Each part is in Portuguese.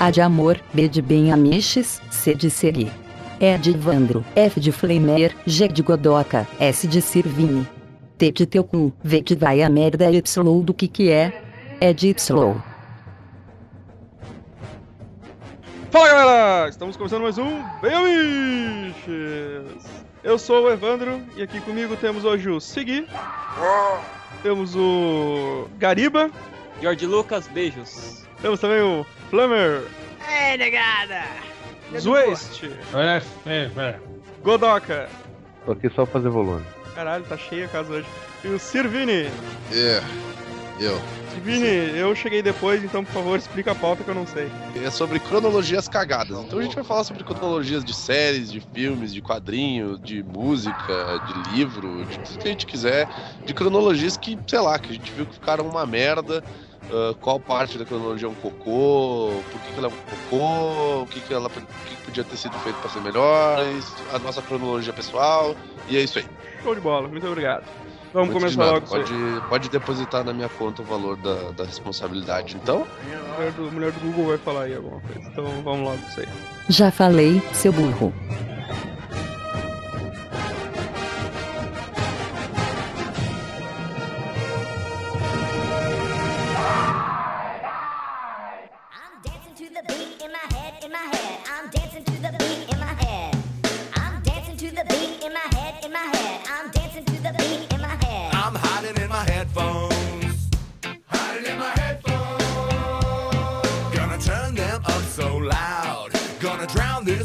A de amor, B de bem amiches, C de seri. E de Vandro, F de Flamer, G de Godoca, S de Sirvini. T de teu cu, V de vai a merda Y do que que é? É de Y. Fala galera, estamos começando mais um Bem Amiches. Eu sou o Evandro e aqui comigo temos hoje o Segui, temos o Gariba, George Lucas, beijos. temos também o Flamer, Ei, negada! Zwaist, É, é, é. Godoka. Tô aqui só pra fazer volume. Caralho, tá cheia a casa hoje. E o Sirvini. É, eu. Sirvini, eu cheguei depois, então por favor explica a pauta que eu não sei. É sobre cronologias cagadas. Então a gente vai falar sobre cronologias de séries, de filmes, de quadrinho, de música, de livro, de tudo que a gente quiser. De cronologias que, sei lá, que a gente viu que ficaram uma merda. Ah, qual parte da cronologia é um cocô, por que, que ela é um cocô, o que, que ela o que podia ter sido feito para ser melhores, a nossa cronologia pessoal, e é isso aí. Show de bola, muito obrigado. Vamos Muito começar logo pode, pode depositar na minha conta o valor da, da responsabilidade, então. A mulher do, a mulher do Google vai falar aí alguma coisa. Então vamos logo isso aí. Já falei, seu burro.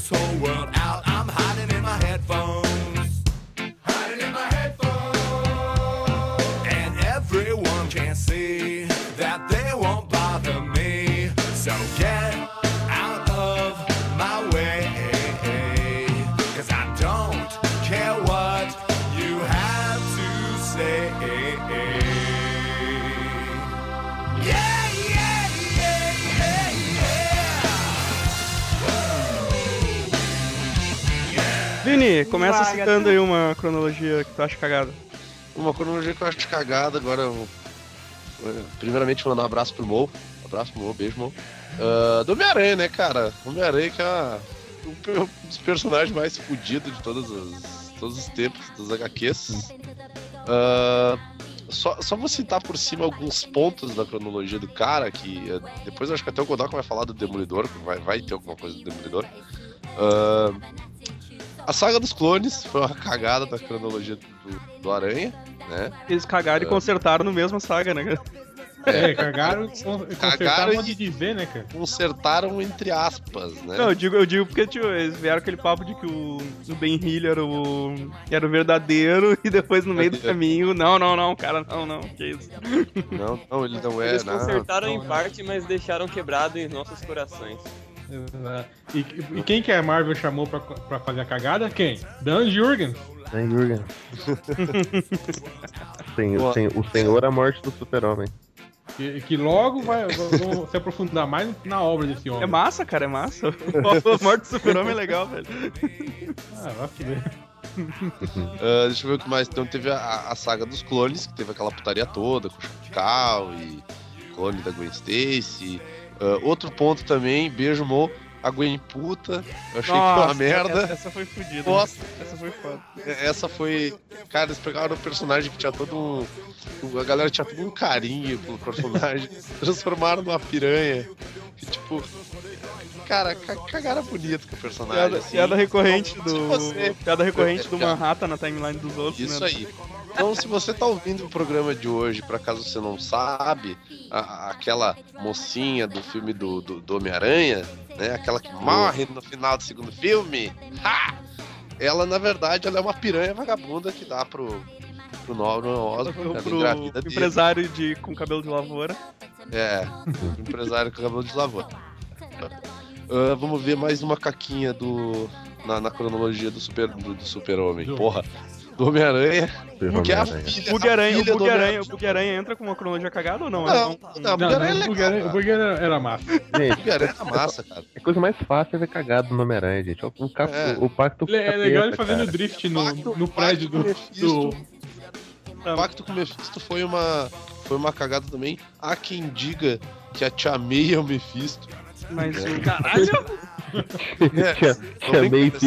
Whole world out. I'm hiding in my headphones. Vini, começa Vai, citando aí uma cronologia que tu acha cagada. Uma cronologia que eu acho cagada, agora eu, eh, primeiramente mandar um abraço pro Mo. Abraço pro Mo, beijo, Mo. Ah, do Homem-Aranha, né, cara? Homem-Aranha que é um pe- um dos personagens mais fodidos de todos os, todos os tempos, dos HQs. Ah, só, só vou citar por cima alguns pontos da cronologia do cara, que eh, depois eu acho que até o Godok vai falar do Demolidor, que vai, vai ter alguma coisa do Demolidor. Ah, a saga dos clones foi uma cagada da cronologia do, do Aranha, né? Eles cagaram e consertaram no mesmo saga, né, cara? É, cagaram, con- consertaram modo e- de dizer, né, cara? consertaram entre aspas, né? Não, eu digo, eu digo porque tio, eles vieram aquele papo de que o, o Ben Hill era o, era o verdadeiro e depois no meio do caminho, não, não, não, cara, não, não, que isso. Não, não, ele não é, Eles consertaram não, em não. parte, mas deixaram quebrado em nossos corações. E, e quem que a Marvel chamou pra, pra fazer a cagada? Quem? Dan Jurgen. Né, Jurgen? Boa. sen- o Senhor a morte do super-homem. Que, que logo vai, vão se aprofundar mais na obra desse homem. É massa, cara, é massa. A morte do super-homem é legal, velho. Ah, vai fuder. Ah, deixa eu ver o que mais. Então teve a, a saga dos clones, que teve aquela putaria toda, com o Chacal e clone da Gwen Stacy. Ah, outro ponto também, beijo, Mo. A Gwen puta. Eu achei que foi uma merda. Essa, essa foi fodida. Nossa. Essa foi foda. Essa foi. Cara, eles pegaram um personagem que tinha todo um. A galera tinha todo um carinho pelo personagem. transformaram numa piranha. Que tipo. Cara, ca- cagaram bonito com o personagem. Piada, assim. piada recorrente do. você- Piada recorrente É, do. Manhattan na timeline dos outros, Isso né? aí. Então, se você tá ouvindo o programa de hoje, por acaso você não sabe, a- aquela mocinha do filme do, do, do Homem-Aranha, né? Aquela que morre no final do segundo filme, ha! ela, na verdade, ela é uma piranha vagabunda que dá pro, pro Norman Osborn, Pro, pro dele. empresário de, com cabelo de lavoura. É, empresário com cabelo de lavoura. Ah, vamos ver mais uma caquinha do. Na, na cronologia do super do, do super-homem. Do- Porra. Do Homem-Aranha. É a Homem-Aranha. filha, Bug-Aranha, a o filha do Bug-Aranha, o Homem-Aranha. Bug-Aranha entra com uma cronologia cagada ou não? Não, É não, não, Não, Bug-Aranha é não, o legal, Bug-Aranha- o. Bug-Aranha era, era massa. Gente, Bug-Aranha é massa, cara. a coisa mais fácil é ver cagado no Homem-Aranha, gente. O, o, cap- É. o pacto com Ele- É legal ele fazendo cara. drift no, no prédio do, Pacto do, O pacto com o Mephisto foi uma, foi uma cagada também. Há quem diga que a Tia May é o Mephisto. Mas o. Caralho! É, Tinha, não tinha vem meio com-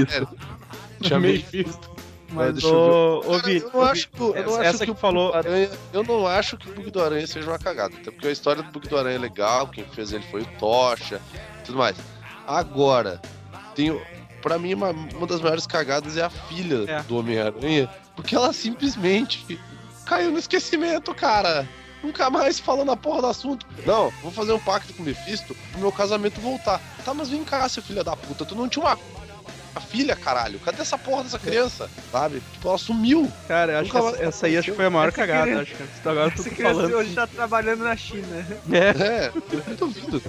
fisto. Mas deixa eu ô, eu não acho, que- eu não essa acho que que o falou- Bug do Aranha, eu não acho que o Bug do Aranha seja uma cagada, até porque a história do Bug do Aranha é legal, quem fez ele foi o Tocha, tudo mais. Agora, tenho, para mim uma, uma das maiores cagadas é a filha É. do Homem-Aranha, porque ela simplesmente caiu no esquecimento, cara. Nunca mais falou na porra do assunto. Não, vou fazer um pacto com o Mephisto pro meu casamento voltar. Tá, mas vem cá, seu filho da puta. Tu não tinha uma, uma filha, caralho. Cadê essa porra dessa criança? Sabe? Tipo, ela sumiu. Cara, eu acho que Nunca essa, mais essa aí acho que foi a maior Essa cagada, criança- acho que. Agora eu tô Essa criança falando. hoje tá trabalhando na China. É, É, eu duvido.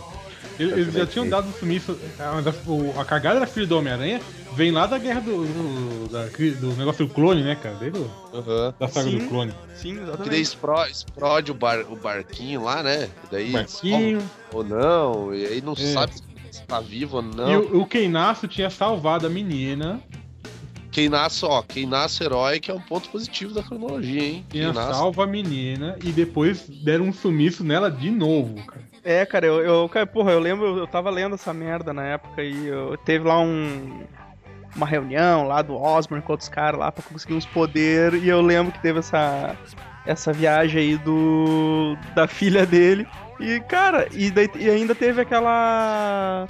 Eles, eles já tinham dado sumiço. A, mas a- a cagada da filha do Homem-Aranha vem lá da guerra do, do, da do negócio do clone, né, cara? Desde o- Aham. da saga Sim. do clone. sim, Que daí exatamente. expro- explode o, bar, o barquinho lá, né? E daí Barquinho. ou não, e aí não É. sabe se tá vivo ou não. E o, o Keinaço tinha salvado a menina. Quem nasce, ó, quem nasce herói que é um ponto positivo da cronologia, hein? Tinha nasce. salvo a menina e depois deram um sumiço nela de novo, cara. É, cara, eu, eu, cara, porra, eu lembro, eu tava lendo essa merda na época e eu, teve lá um. Uma reunião lá do Osborn com outros caras lá pra conseguir uns poderes e eu lembro que teve essa. Essa viagem aí do. da filha dele. E, cara, e, daí- e ainda teve aquela.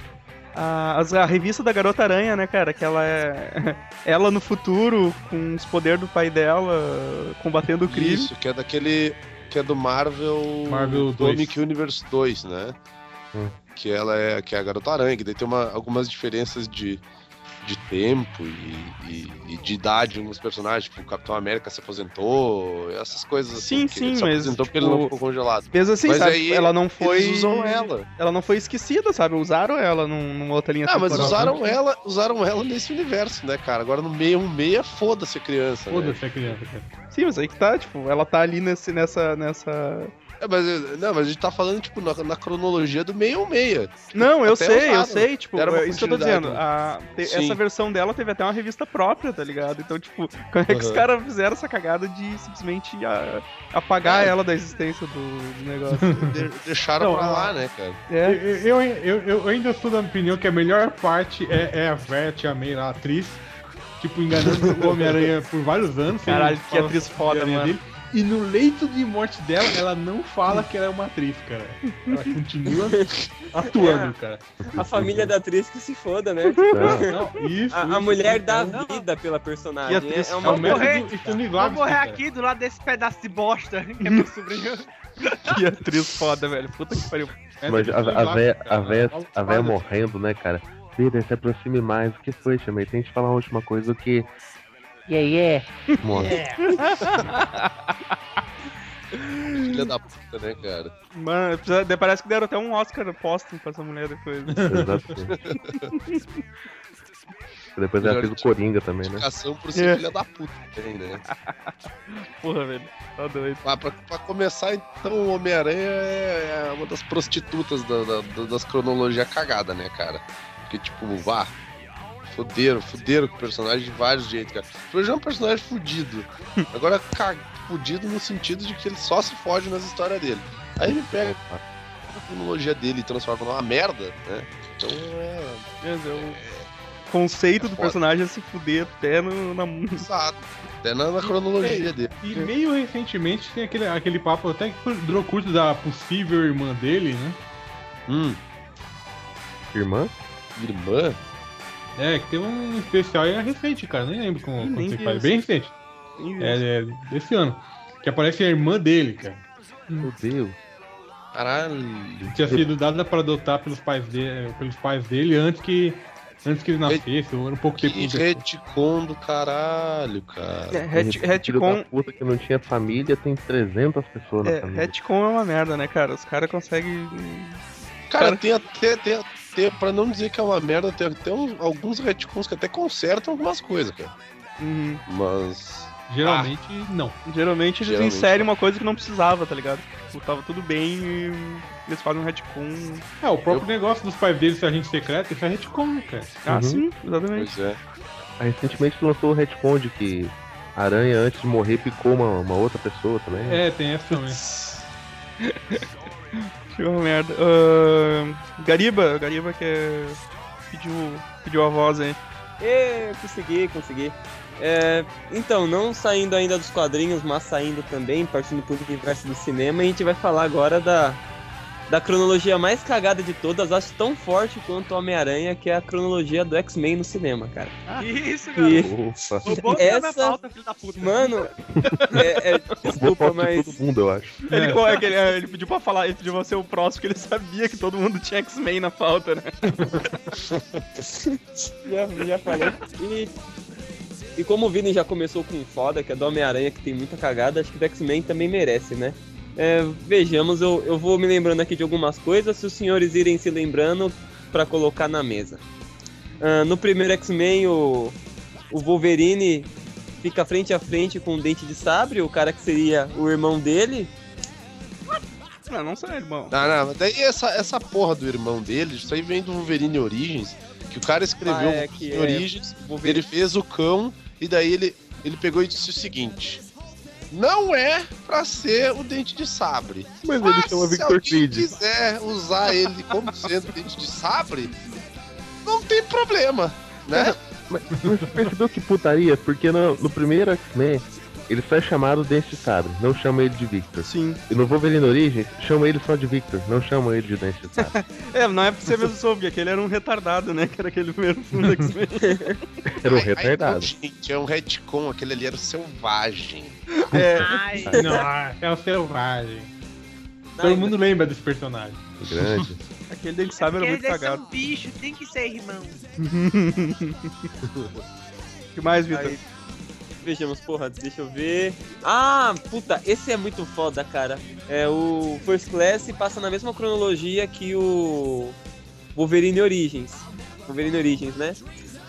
A, a revista da Garota Aranha, né, cara? Que ela é. Ela no futuro, com os poderes do pai dela, combatendo o crime. Isso, que é daquele. Que é do Marvel. Marvel 2. Comic Universe 2, né? Hum. Que ela é, que é a Garota Aranha, que daí tem uma, algumas diferenças de, de tempo e, e- e de idade de alguns personagens, tipo o Capitão América se aposentou, essas coisas Sim, assim. que ele sim, se mas, aposentou porque ele tipo, não ficou congelado. Mesmo assim, Mas sabe? aí ela não foi. Eles usam ela. Ela não foi esquecida, sabe? Usaram ela num, numa outra linha Ah, mas usaram ela, usaram ela nesse universo, né, cara? Agora no meio um meia, foda-se a criança. Né? Foda-se a criança, cara. Sim, mas aí que tá, tipo, ela tá ali nesse, nessa, nessa. É, mas, não, mas a gente tá falando, tipo, na, na cronologia do meio um meia. Não, eu sei, eu sei, tipo, é isso que eu tô dizendo. A, te- essa versão dela teve até uma revista própria, tá ligado? Então, tipo, como é que os Aham. caras fizeram essa cagada de simplesmente a- apagar É. ela da existência do, do negócio? De- deixaram Não, pra lá, né, cara? Eu, É. eu, eu, eu ainda sou da opinião que a melhor parte é, é a Vert, a May, a atriz, tipo, enganando o Homem-Aranha por vários anos. Caralho, que atriz foda, mano. dele. E no leito de morte dela, ela não fala que ela é uma atriz, cara. Ela continua atuando, cara. A família da atriz que se foda, né? Não, Não, isso, A, a isso, mulher isso. dá Não. vida pela personagem. atriz É, é É uma o método morrer. Stanislavski, Vou morrer cara. aqui do lado desse pedaço de bosta que é meu sobrinho. Que atriz foda, velho. Puta que pariu. É, Mas a, a véia, cara. a véia, a véia morrendo, né, cara? Vida, se aproxime mais. O que foi, chamei? Tente falar uma última coisa do que. Yeah, yeah. Morre. Filha da puta, né, cara? Mano, precisa- parece que deram até um Oscar póstumo pra essa mulher depois. né? Exatamente. Depois ela fez o Coringa também, né? Explicação por ser É. filha da puta também, né? Porra, velho. Tá doido. Ah, pra, pra começar, então, o Homem-Aranha é uma das prostitutas da- da- da- das cronologias cagada, né, cara? Porque, tipo, vá. Fuderam, fuderam com o personagem de vários jeitos, cara. Ele já é um personagem fudido. Agora, ca- fudido no sentido de que ele só se fode nas histórias dele. Aí ele pega a cronologia dele e transforma numa merda, né? Então é. Deus, o conceito do Foda. personagem é se fuder até no, na. Exato. Até na, na cronologia dele. E meio recentemente tem aquele, aquele papo até que durou curto da possível irmã dele, né? Hum, Irmã? irmã? É, que tem um especial aí é recente, cara. Nem lembro como, Nem quando você faz. Bem recente. É, é desse ano. Que aparece a irmã dele, cara. Meu Deus. Caralho. Tinha sido dada para adotar pelos pais dele, pelos pais dele antes que antes que ele nascesse, ou era um pouco tempo Que retcon do caralho, cara. É, ret- retcon, puta que não tinha família, tem 300 pessoas na é, família. retcon é uma merda, né, cara? Os caras conseguem. Cara, Cara- tem até. Tem, tem, pra não dizer que é uma merda, tem até uns- alguns retcons que até consertam algumas coisas, cara. Uhum. Mas. Geralmente não. Geralmente eles Geralmente. inserem uma coisa que não precisava, tá ligado? Tipo, tava tudo bem e eles fazem um retcon. É, o próprio negócio dos pais dele ser agente secreto, isso é retcon, né, cara. Ah, Uhum. sim, exatamente. Pois é. Aí, recentemente lançou o retcon de que a aranha, antes de morrer, picou uma, uma outra pessoa também. É, tem essa também. Que merda. Ahn, Gariba, Gariba que é... pediu, pediu a voz aí. E consegui, consegui. É, então, não saindo ainda dos quadrinhos, mas saindo também, partindo pro universo do cinema, a gente vai falar agora da, da cronologia mais cagada de todas, acho tão forte quanto o Homem-Aranha, que é a cronologia do X-Men no cinema, cara. Que isso, E- garoto. Ufa. Roubou a minha Essa- pauta, filho da puta. Mano, é, é, Vou desculpa, mas. todo mundo, eu acho. Ele, é que ele, é, ele pediu pra falar, ele pediu pra ser o próximo, porque ele sabia que todo mundo tinha X-Men na pauta, né? Já, já falei. E, e como o Vini já começou com foda, que é do Homem-Aranha, que tem muita cagada, acho que do X-Men também merece, né? É, vejamos, eu, eu vou me lembrando aqui de algumas coisas, se os senhores irem se lembrando pra colocar na mesa. Ah, no primeiro X-Men, o, o Wolverine fica frente a frente com o Dente de Sabre, o cara que seria o irmão dele. Não, não sei, irmão. Não, não, mas daí essa, essa porra do irmão dele, isso aí vem do Wolverine Origins, que o cara escreveu Ah, é, é- Origins, Wolverine- ele fez o cão, e daí ele, ele pegou e disse o seguinte: Não é pra ser o dente de sabre. Mas ele chama se Victor Creed. quiser usar ele como sendo dente de sabre, não tem problema, né? Mas, mas você percebeu que putaria? Porque no, no primeiro X-Men, ele só é chamado Dente de Sabre, não chama ele de Victor. Sim. E no Wolverine Origins, chama ele só de Victor, não chama ele de Dente de Sabre. É, não é porque você mesmo soube, aquele era um retardado, né? Que era aquele primeiro filme do X-Men. Era um retardado. não, gente, é um retcon, aquele ali era o selvagem. É, Ai, Não, é o selvagem. Não, Todo mundo lembra desse personagem. Grande. aquele dele sabe era porque muito são cagado. bicho, tem que ser irmão. O que mais, Vitor? Vejamos, porra, deixa eu ver. Ah, puta, esse é muito foda, cara. É o First Class passa na mesma cronologia que o Wolverine Origins. Wolverine Origins, né?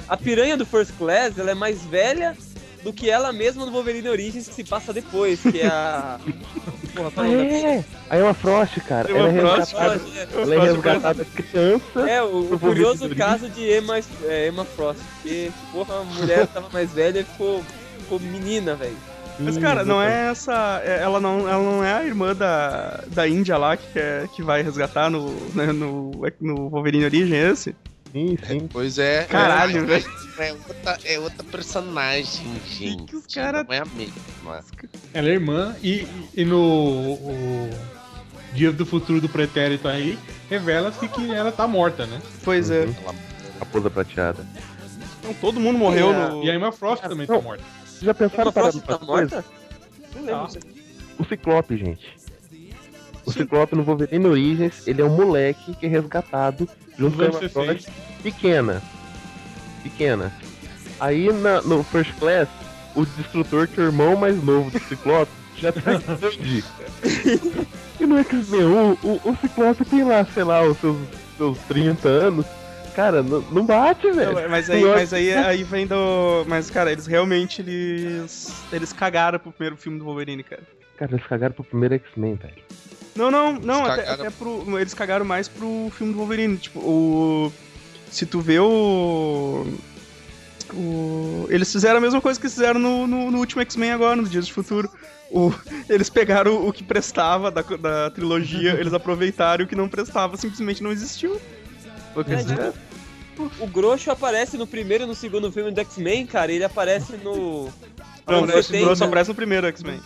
A piranha do First Class, ela é mais velha do que ela mesma do Wolverine Origins que se passa depois, que é a Porra, qual é é! Aí é uma Frost, cara. Emma Ela é Frost, resgatada, personagem? ela é Frost resgatada criança. É, o, o curioso caso de Emma, é, Emma Frost. Porque, porra, a mulher tava mais velha e ficou, ficou menina, velho. Mas, cara, não é essa. é- Ela não, ela não é a irmã da, da Índia lá que, é, que vai resgatar no, né, no, no Wolverine Origem, é esse? Sim, sim. Pois é. Caralho, é, velho. É outra, é outra personagem, gente. que os cara- Não é a mesma. Ela é irmã e, e no o Dias do Futuro do Pretérito aí, revela-se que ela tá morta, né? Pois é. Uhum. Raposa prateada. Então, todo mundo morreu E a- no. E a Emma Frost também Não. tá morta. Já pensaram para Frost tá morta? Não lembro. Tá. O Ciclope, gente. O Ciclope no Wolverine Origins, ele é um moleque que é resgatado junto com a anos Emma 60. Frost, pequena. Pequena. Aí na- no First Class, o destrutor, que é o irmão mais novo do Ciclope, já tá grande. e no X-Men, o, o, o Ciclope tem lá, sei lá, os seus, seus 30 anos. Cara, não, não bate, velho. Não, mas aí, mas aí, aí vem do. Mas, cara, eles realmente eles. Eles cagaram pro primeiro filme do Wolverine, cara. Cara, eles cagaram pro primeiro X-Men, velho. Não, não, não, Eles até, cagaram- até pro. Eles cagaram mais pro filme do Wolverine. Tipo, o. Se tu vê o. O, eles fizeram a mesma coisa que fizeram no, no, no último X-Men agora, no Dias do Futuro. O, eles pegaram o que prestava da, da trilogia, eles aproveitaram e o que não prestava simplesmente não existiu. O eles fizeram. O Grosso aparece no primeiro e no segundo filme do X-Men, cara. Ele aparece no. Não, o Grosso 70. aparece no primeiro X-Men.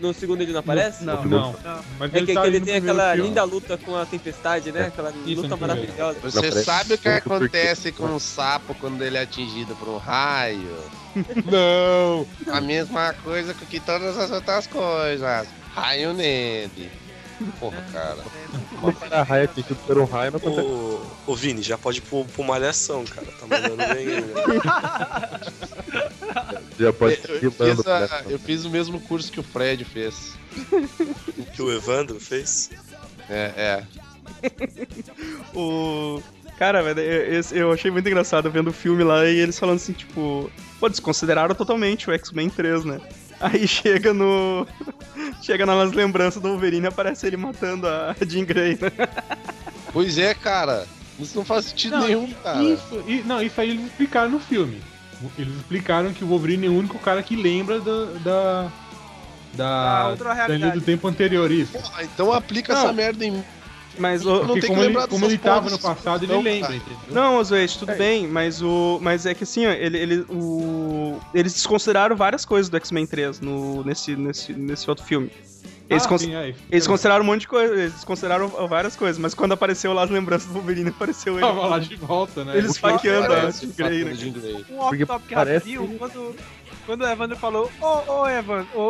No segundo ele não aparece? Não. Não. Não. Mas É que, tá que ele tem aquela filme. linda luta com a tempestade, né? Aquela Isso, luta maravilhosa. Você sabe o que acontece com um sapo quando ele é atingido por um raio? Não! A mesma coisa que todas as outras coisas. Raio nele. Porra, cara. Não para a raia atingido por um raio, não acontece. Ô, ô Vini, já pode ir pro, pro malhação, cara. Tá mandando bem né? Já pode Eu, ir eu fiz a- eu fiz o mesmo curso que o Fred fez. Que o Evandro fez. É, é. O. Cara, velho, eu, eu achei muito engraçado vendo o filme lá e eles falando assim, tipo. Pô, desconsideraram totalmente o X-Men 3, né? Aí chega no. chega nas lembranças do Wolverine e aparece ele matando a Jean Grey, né? Pois é, cara. Isso não faz sentido Não, nenhum, cara. Isso, e- não, isso aí eles explicaram no filme. Eles explicaram que o Wolverine é o único cara que lembra da, da, da, outra da linha realidade. do tempo anterior, isso. Porra, então aplica Não. essa merda em. Mas o. Não que como ele, como ele tava no passado, ele não, lembra, entendeu? Não, Zoete, tudo É. bem, mas o. Mas é que assim, ó, ele, ele, o, eles desconsideraram várias coisas do X-Men 3 no, nesse, nesse, nesse outro filme. Eles, ah, cons- sim, aí. eles consideraram um monte de coisa, eles consideraram várias coisas, mas quando apareceu lá as lembranças do Wolverine, apareceu ele. Tava lá de volta, né? Eles esfaqueando a Jean Grey, né? Um Porque off-topic parece rapidinho, quando, quando o Evandro falou, ô, ô, Evandro, ô,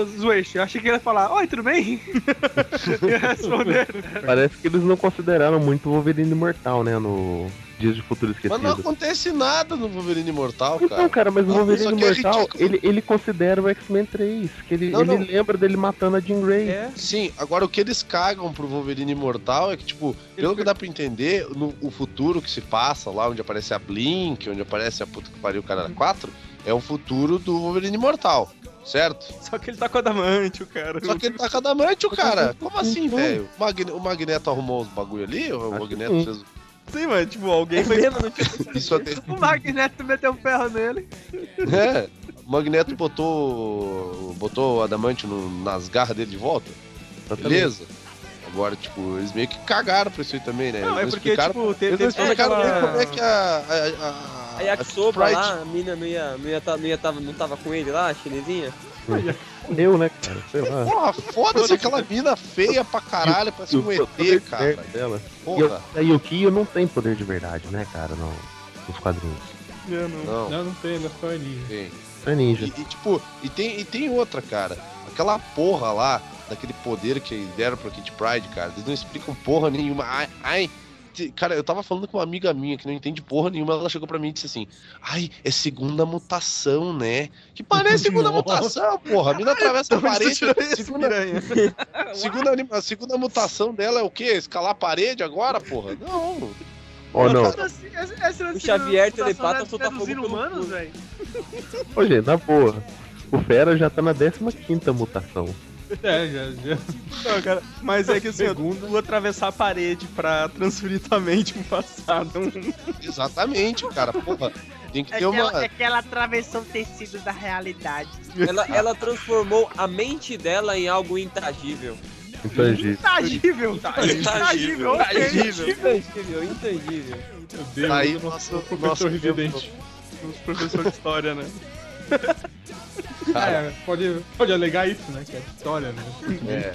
ô, Zueix, eu achei que ele ia falar, oi, tudo bem? ia responder. Parece que eles não consideraram muito o Wolverine imortal, né? No Dias de Futuro Mas não Esquecido. acontece nada no Wolverine Imortal, Então, cara. cara, mas o Wolverine é imortal, ridículo. ele, ele considera o X-Men 3. Que ele, Não, ele não. lembra dele matando a Jean Grey. É. Sim, agora o que eles cagam pro Wolverine Imortal é que, tipo, pelo que dá pra entender, no o futuro que se passa lá, onde aparece a Blink, onde aparece a puta que pariu o cara 4, é o futuro do Wolverine Imortal, certo? Só que ele tá com adamante, o cara. Só que ele tá com adamante, o cara. Como assim, velho? O, Magne- o Magneto arrumou os bagulho ali? O Acho Magneto fez Sim, mas tipo, alguém não tinha- isso até. O Magneto meteu um ferro nele. É, o Magneto botou. botou o adamante no- nas garras dele de volta. Beleza? Agora, tipo, eles meio que cagaram pra isso aí também, né? Não, é Eles porque, explicaram- tipo, teve, Eles não explicaram nem aquela. como é que a. a, a, A Yakisoba Sprite- lá, a mina não ia, não ia, tá, não ia tava, não tava com ele lá, a chinesinha? Eu, né, cara? Sei lá. Porra, foda-se aquela mina feia pra caralho, parece um ET, cara. Dela. E Porra. o- a Yukio não tem poder de verdade, né, cara? No, nos quadrinhos. É, não. Não, Não, não tem, ele é só ninja. tem. É ninja. E, e, tipo, e tem, e tem outra, cara. Aquela porra lá, daquele poder que deram pra Kid Pride, cara. Eles não explicam porra nenhuma. Ai, ai. Cara, eu tava falando com uma amiga minha que não entende porra nenhuma. Ela chegou pra mim e disse assim: Ai, é segunda mutação, né? Que parece segunda Nossa. mutação, porra. A mina atravessa a parede. Segunda, segunda, segunda mutação dela é o quê? Escalar a parede agora, porra? Não. Ou não? O Xavier telepata é- solta é fogo pelo cu. velho. Ô, gente, na boa. O Fera já tá na 15 mutação. É, já, já. Não, cara, mas é que assim, Segunda. tu atravessar a parede pra transferir tua mente pro passado. Exatamente, cara. Porra. Tem que É ter que, ela, uma. é que ela atravessou o tecido da realidade. Ela, ela transformou a mente dela em algo intangível. Intangível. Intangível. Intangível. Intangível, intangível. Meu Deus, Aí, nosso- professor nosso residente. Os professores de história, né? Cara, É, pode, pode alegar isso, né? Que é história, né? é.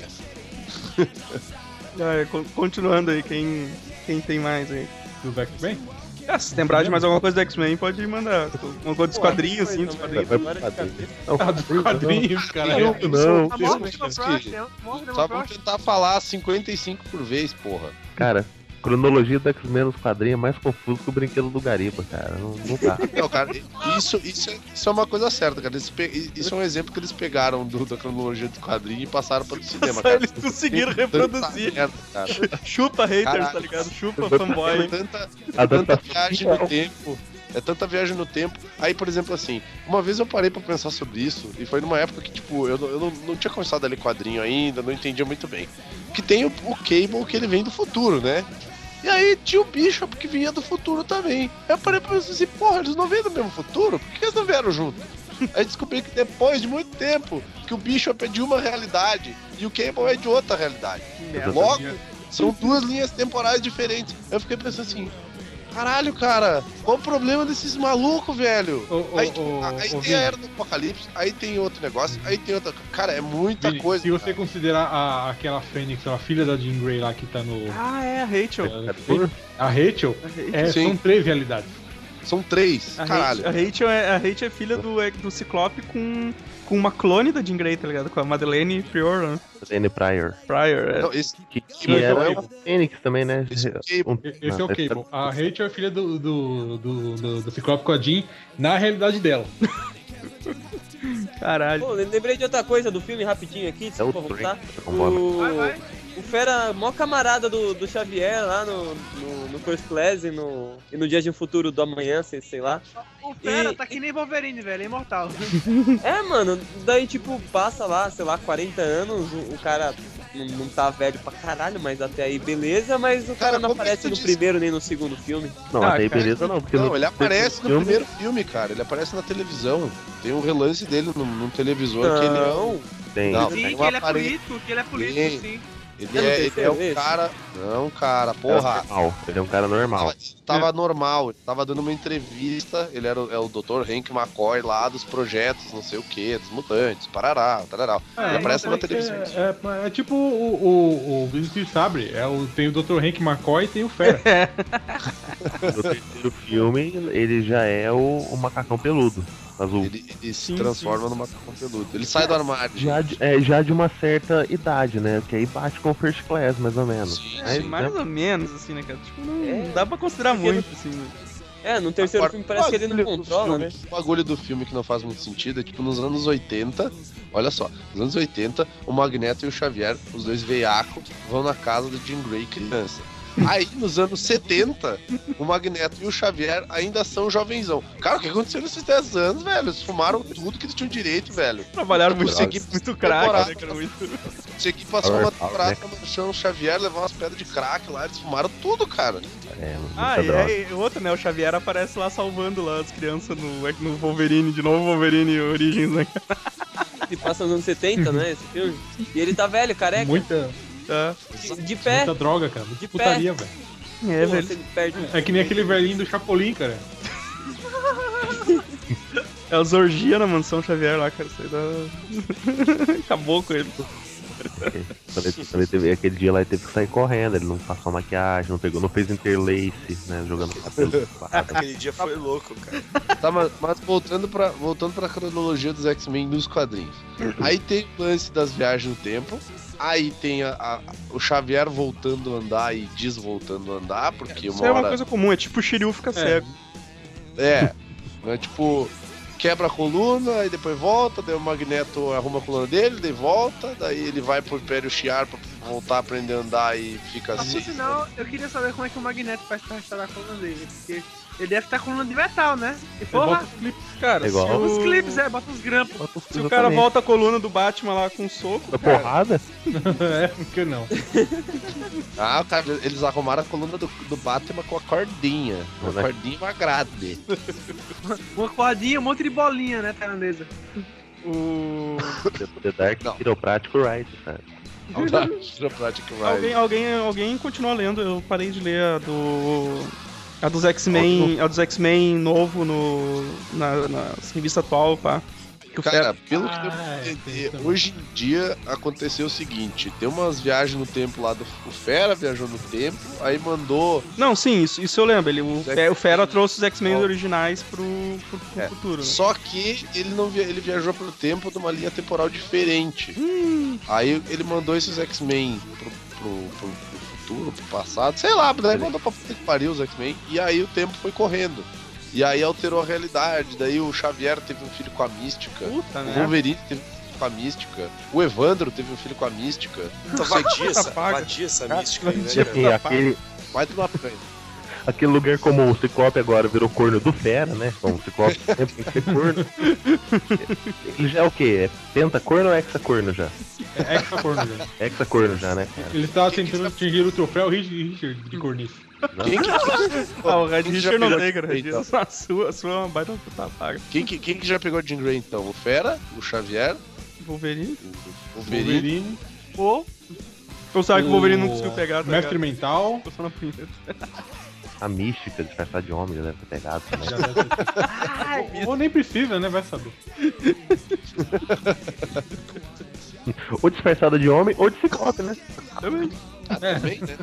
Ah, é, con- continuando aí, quem, quem tem mais aí? Do X-Men? Ah, se lembrar de mais alguma coisa do X-Men, pode mandar. Uma coisa dos quadrinhos, assim, dos Não, quadrinhos. Não, Ah, dos quadrinhos, cara. Não, É, não. É- do Só Frost. tentar falar 55 por vez, porra. Cara, cronologia do X-Men nos quadrinhos é mais confuso que o brinquedo do Gariba, cara. Não, não dá. Não, cara, isso, isso, é, isso é uma coisa certa, cara. Pe- Isso é um exemplo que eles pegaram do- da cronologia do quadrinho e passaram para o cinema, cara. eles conseguiram Tem tanta reproduzir. merda, cara. Chupa haters, Caralho. tá ligado? Chupa É fanboy. tanta, é tanta adaptação viagem no tempo. É tanta viagem no tempo. Aí, por exemplo, assim, uma vez eu parei pra pensar sobre isso, e foi numa época que, tipo, eu, não- eu não, não tinha começado a ler quadrinho ainda, não entendia muito bem. Que tem o, o Cable que ele vem do futuro, né? E aí tinha o Bishop que vinha do futuro também. Aí eu parei pra pensar assim, porra, eles não vêm do mesmo futuro? Por que eles não vieram junto? Aí descobri que depois de muito tempo, que o Bishop é de uma realidade e o Cable é de outra realidade. Logo, são duas linhas temporais diferentes. Eu fiquei pensando assim, caralho, cara, qual o problema desses malucos, velho? Ô, ô, aí ô, tem Vini. a Era do Apocalipse, aí tem outro negócio, aí tem outra. Cara, é muita Vini, coisa. Se você cara. considerar a, aquela Fênix, a filha da Jean Grey lá que tá no. Ah, é, a Rachel. A Rachel, A Rachel, é, Sim. são três realidades. São três, a caralho. Rachel, a Rachel é, a Rachel é filha do, é, do Ciclope com, com uma clone da Jean Grey, tá ligado? Com a Madeleine Prior, né? Danny Pryor. Prior, é. Não, esse, Que, que é era o uma Fênix também, né? esse é o Cable. Um- Esse é o não, Cable. A Rachel é filha do, do, do, do, do Ciclope com a Jean na realidade dela. Caralho. Pô, lembrei de outra coisa do filme rapidinho aqui, É o desculpa voltar. Trem. Vambora. O, Vai, vai. o Fera, mó camarada do, do Xavier lá no, no, no First Class e no, e no Dia de um Futuro do Amanhã, sei, sei lá. O Fera E- tá que nem Wolverine, velho, é imortal. É, mano, daí tipo, passa lá, sei lá, 40 anos, o, o cara não, não tá velho pra caralho, mas até aí beleza, mas o cara, Cara, não aparece no diz- primeiro nem no segundo filme. Não, Ah, até aí cara. beleza não, porque Não, ele aparece no filme- primeiro filme, cara. Ele aparece na televisão. Tem um relance dele no, no televisor que ele é um. Tem. Não, Sim, tem que ele é político, que ele é político, Sim. sim. Ele É é, ele é um cara. Não, cara, É porra. normal. Ele é um cara normal. Tava, tava normal, ele tava dando uma entrevista, ele era o, é o Dr. Hank McCoy lá dos projetos, não sei o que, dos mutantes, parará, tarará. É, ele aparece na é, televisão. É, é- é tipo o, o, o Príncipe Sabre. É o, tem o Dr. Hank McCoy e tem o Fera. No terceiro filme, ele já é o, o macacão peludo. Azul. Ele, ele se Sim, transforma num macacão peludo. Ele sai do armário. Já de, é, já de uma certa idade, né? Que aí bate com o First Class, mais ou menos. Sim, Aí, sim. Mais ou menos, assim, né, cara? Tipo, não, É. não dá pra considerar Porque muito, assim. né? É, no terceiro filme parece que ele não controla, filme- né? O bagulho do filme que não faz muito sentido é tipo nos anos 80, olha só, nos anos 80, o Magneto e o Xavier, os dois veiacos, vão na casa do Jean Grey criança. Aí, nos anos 70, o Magneto e o Xavier ainda são jovenzão. Cara, o que aconteceu nesses 10 anos, velho? Eles fumaram tudo que eles tinham direito, velho. Trabalharam muito, Temporada. muito craque, Temporada. né, cara? Muito... Passar uma temporada Power, na mansão o Xavier, levar umas pedras de crack lá, eles fumaram tudo, cara. É, Ah, e aí, outro, né? O Xavier aparece lá salvando lá as crianças no, no Wolverine, de novo Wolverine Origins, né? Se passa nos anos 70, né? Esse filme. E ele tá velho, careca. Muita, Tá. De, de pé. muita droga, cara. Muita De pé. putaria, velho. É, Porra, velho. perde É que nem aquele velhinho do Chapolin, cara. É as orgias na mansão Xavier lá, cara. Isso aí dá... Acabou com ele. Quando ele, quando ele teve, aquele dia lá ele teve que sair correndo, ele não passou maquiagem, não pegou, não fez interlace, né? Jogando cabelo. Aquele dia foi louco, cara. Tá, mas, mas voltando, pra, voltando pra cronologia dos X-Men nos quadrinhos. Aí tem o lance das viagens no tempo. Aí tem a- a- o Xavier voltando a andar e desvoltando a andar, porque Isso uma é uma hora. coisa comum, é tipo o Shiryu fica cego. É. É tipo, quebra a coluna, aí depois volta, daí o Magneto arruma a coluna dele, daí volta, daí ele vai pro Império Shiar pra voltar a aprender a andar e fica Mas, por assim. sinal, eu queria saber como é que o Magneto faz pra restaurar a coluna dele. Porque ele deve estar com coluna de metal, né? E porra, bota os clipes. Cara, É igual. se os clipes, é, bota uns grampos. Se o cara volta a coluna do Batman lá com um soco, Da cara, porrada? é, por que não? Ah, cara, eles arrumaram a coluna do, do Batman com a cordinha. Uma Né? cordinha mais grande. Uma cordinha, um monte de bolinha, né, tailandesa. o... The Dark Não. Chiropractic Right, cara. Alguém, Ride. alguém, alguém continua lendo, eu parei de ler a do... A dos X-Men, a dos X-Men novo no, na, na revista atual, pá. Cara, Fera- pelo que Ah, eu é, também. hoje em dia aconteceu o seguinte: tem umas viagens no tempo lá do. O Fera viajou no tempo, aí mandou. Não, sim, isso, isso eu lembro. Ele, o, o Fera trouxe os X-Men originais pro, pro, pro É, futuro. né? Só que ele não via, ele viajou pelo tempo de uma linha temporal diferente. Hum. Aí ele mandou esses X-Men pro, pro, pro- pro futuro, pro passado, sei lá, daí mandou pra puta que pariu os X-Men, e aí o tempo foi correndo. E aí alterou a realidade, daí o Xavier teve um filho com a Mística, Puta, o né? Wolverine teve um filho com a Mística, o Evandro teve um filho com a Mística. Tá vadia essa, vadia essa mística aí, né, aquele, Vai tomar banho. Aquele lugar comum, o Ciclope agora virou corno do Fera, né? Bom, o Ciclope sempre tem que ser corno. Ele já é o quê? É pentacorno ou hexacorno já? É hexacorno já. Hexacorno já, né, cara? Ele tava tentando atingir o troféu Richard de cornice. Quem que, Ah, o Red Quem que já Richard não Grey, Isso, a sua, a sua é uma baita puta paga. quem, que, quem que já pegou Jean Grey então? O Fera, o Xavier, Wolverine. o Wolverine. Wolverine, Ou. Ou sabe que o Wolverine não conseguiu pegar, tá Mestre ligado? Mental. Tô só na primeira. A mística disfarçada de homem já deve ter pegado também. Já deve ter- Ou nem precisa, né? Vai saber. ou disfarçada de homem ou de Ciclope, né? Também. Ah, também, né?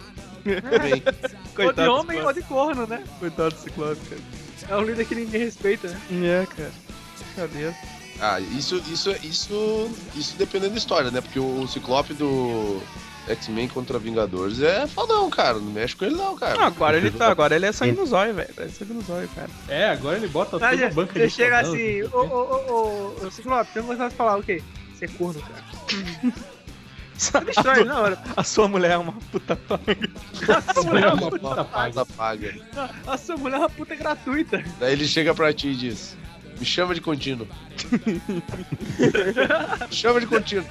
Também. Ou de homem ou de corno, né? Coitado do Ciclope, cara. É um líder que ninguém respeita, né? É, cara. Cadê? Ah, isso, isso, isso, isso dependendo da história, né? Porque o Ciclope do X-Men contra Vingadores é fodão, cara. Não mexe com ele não, cara. Ah, agora ele tá, agora ele é sangue no zóio, velho. É sangue no zóio, cara. É, agora ele bota já- a banca Ele de chega fodão, assim, não ô, ô, ô, ô, ô, Ciclope, tem gostado de falar o quê? Você é corno, cara. Você destrói na hora. A sua mulher é uma puta paga. A sua mulher é uma puta puta Paga, paga. A sua mulher é uma puta gratuita. Daí ele chega pra ti e diz: Me chama de contínuo. Me chama de contínuo.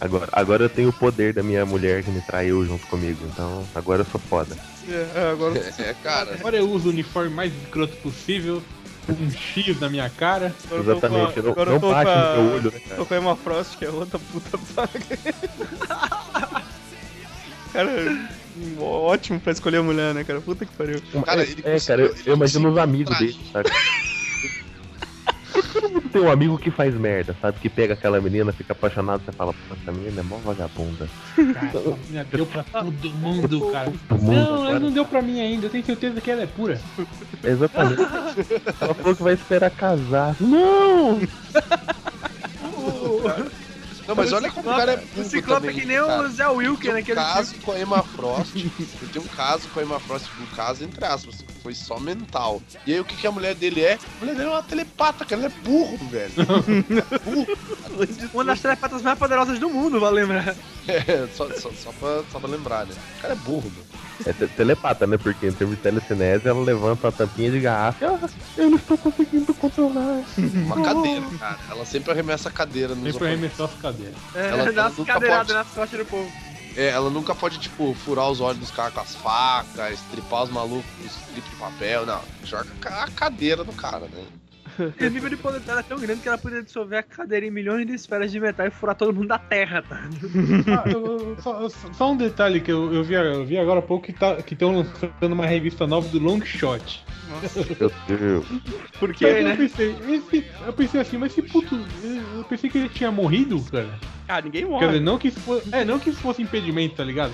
Agora, agora eu tenho o poder da minha mulher que me traiu junto comigo, então agora eu sou foda. É, é, agora. É, cara. Agora eu uso o uniforme mais escroto possível, um X na minha cara. agora eu tô com a- Exatamente, não, agora não eu tô bate com a- no meu olho, né, cara? Tô com a Emma Frost, que é outra puta vaga. cara, ótimo pra escolher a mulher, né, cara? Puta que pariu. Cara, é, ele é, cara, eu, eu imagino os amigos dele, sabe? Todo mundo tem um amigo que faz merda, sabe? Que pega aquela menina, fica apaixonado, você fala, pô, essa menina é mó vagabunda. Cara, menina deu pra todo mundo, cara. Todo mundo Não, agora. ela não deu pra mim ainda, eu tenho certeza que ela é pura. Exatamente. Ela falou que vai esperar casar. Não! Não, mas olha como o cara é burro O Ciclope também, é que nem cara. o Zé Wilker Tem um naquele caso filme. com a Emma Frost. Eu tenho um caso com a Emma Frost, um caso entre aspas, foi só mental. E aí o que, que a mulher dele é? A mulher dele é uma telepata, cara. Ela é burro, velho. burro. Uma das telepatas mais poderosas do mundo, vale lembrar. É, só, só, só, pra, só pra lembrar, né? O cara é burro, meu. É te- telepata, né? Porque em termos de telecinese, ela levanta a tampinha de garrafa e ela, eu não estou conseguindo controlar. Uma cadeira, cara. Ela sempre arremessa a cadeira pra oponentes. arremessar as cadeiras. É, Ela- dá ela umas nunca cadeiradas nas costas do povo. É, ela nunca pode, tipo, furar os olhos dos caras com as facas, estripar os malucos com strip de papel, não. Joga a cadeira no cara, né? E o nível de poder dela é tão grande que ela poderia dissolver a cadeira em milhões de esferas de metal e furar todo mundo da terra, tá? Ah, eu- eu- só, só um detalhe que eu, eu, vi, eu vi agora há pouco que tá, estão lançando uma revista nova do Long Shot. Meu Deus. Por Que quê, eu né? pensei, esse- eu pensei assim, mas esse puto. Eu eu pensei que ele tinha morrido, cara. Ah, ninguém Quer morre. dizer, não que isso fosse. É, não que isso fosse impedimento, tá ligado?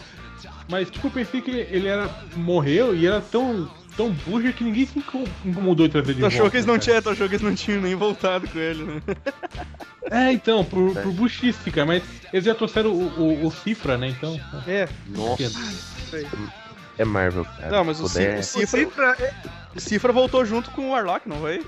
Mas tipo, eu pensei que ele, ele era. morreu e era tão. tão buja que ninguém se incom- incomodou de trazer ele de Tu achou volta, que eles não tinham, tu achou que eles não tinham nem voltado com ele, né? É, então, por, por buchice, cara, mas eles já trouxeram o, o, o Cifra, né? Então. É. Nossa. É Marvel, cara. Não, mas o, Cifra, o, O Cifra, Cifra, o Cifra voltou junto com o Warlock, não foi?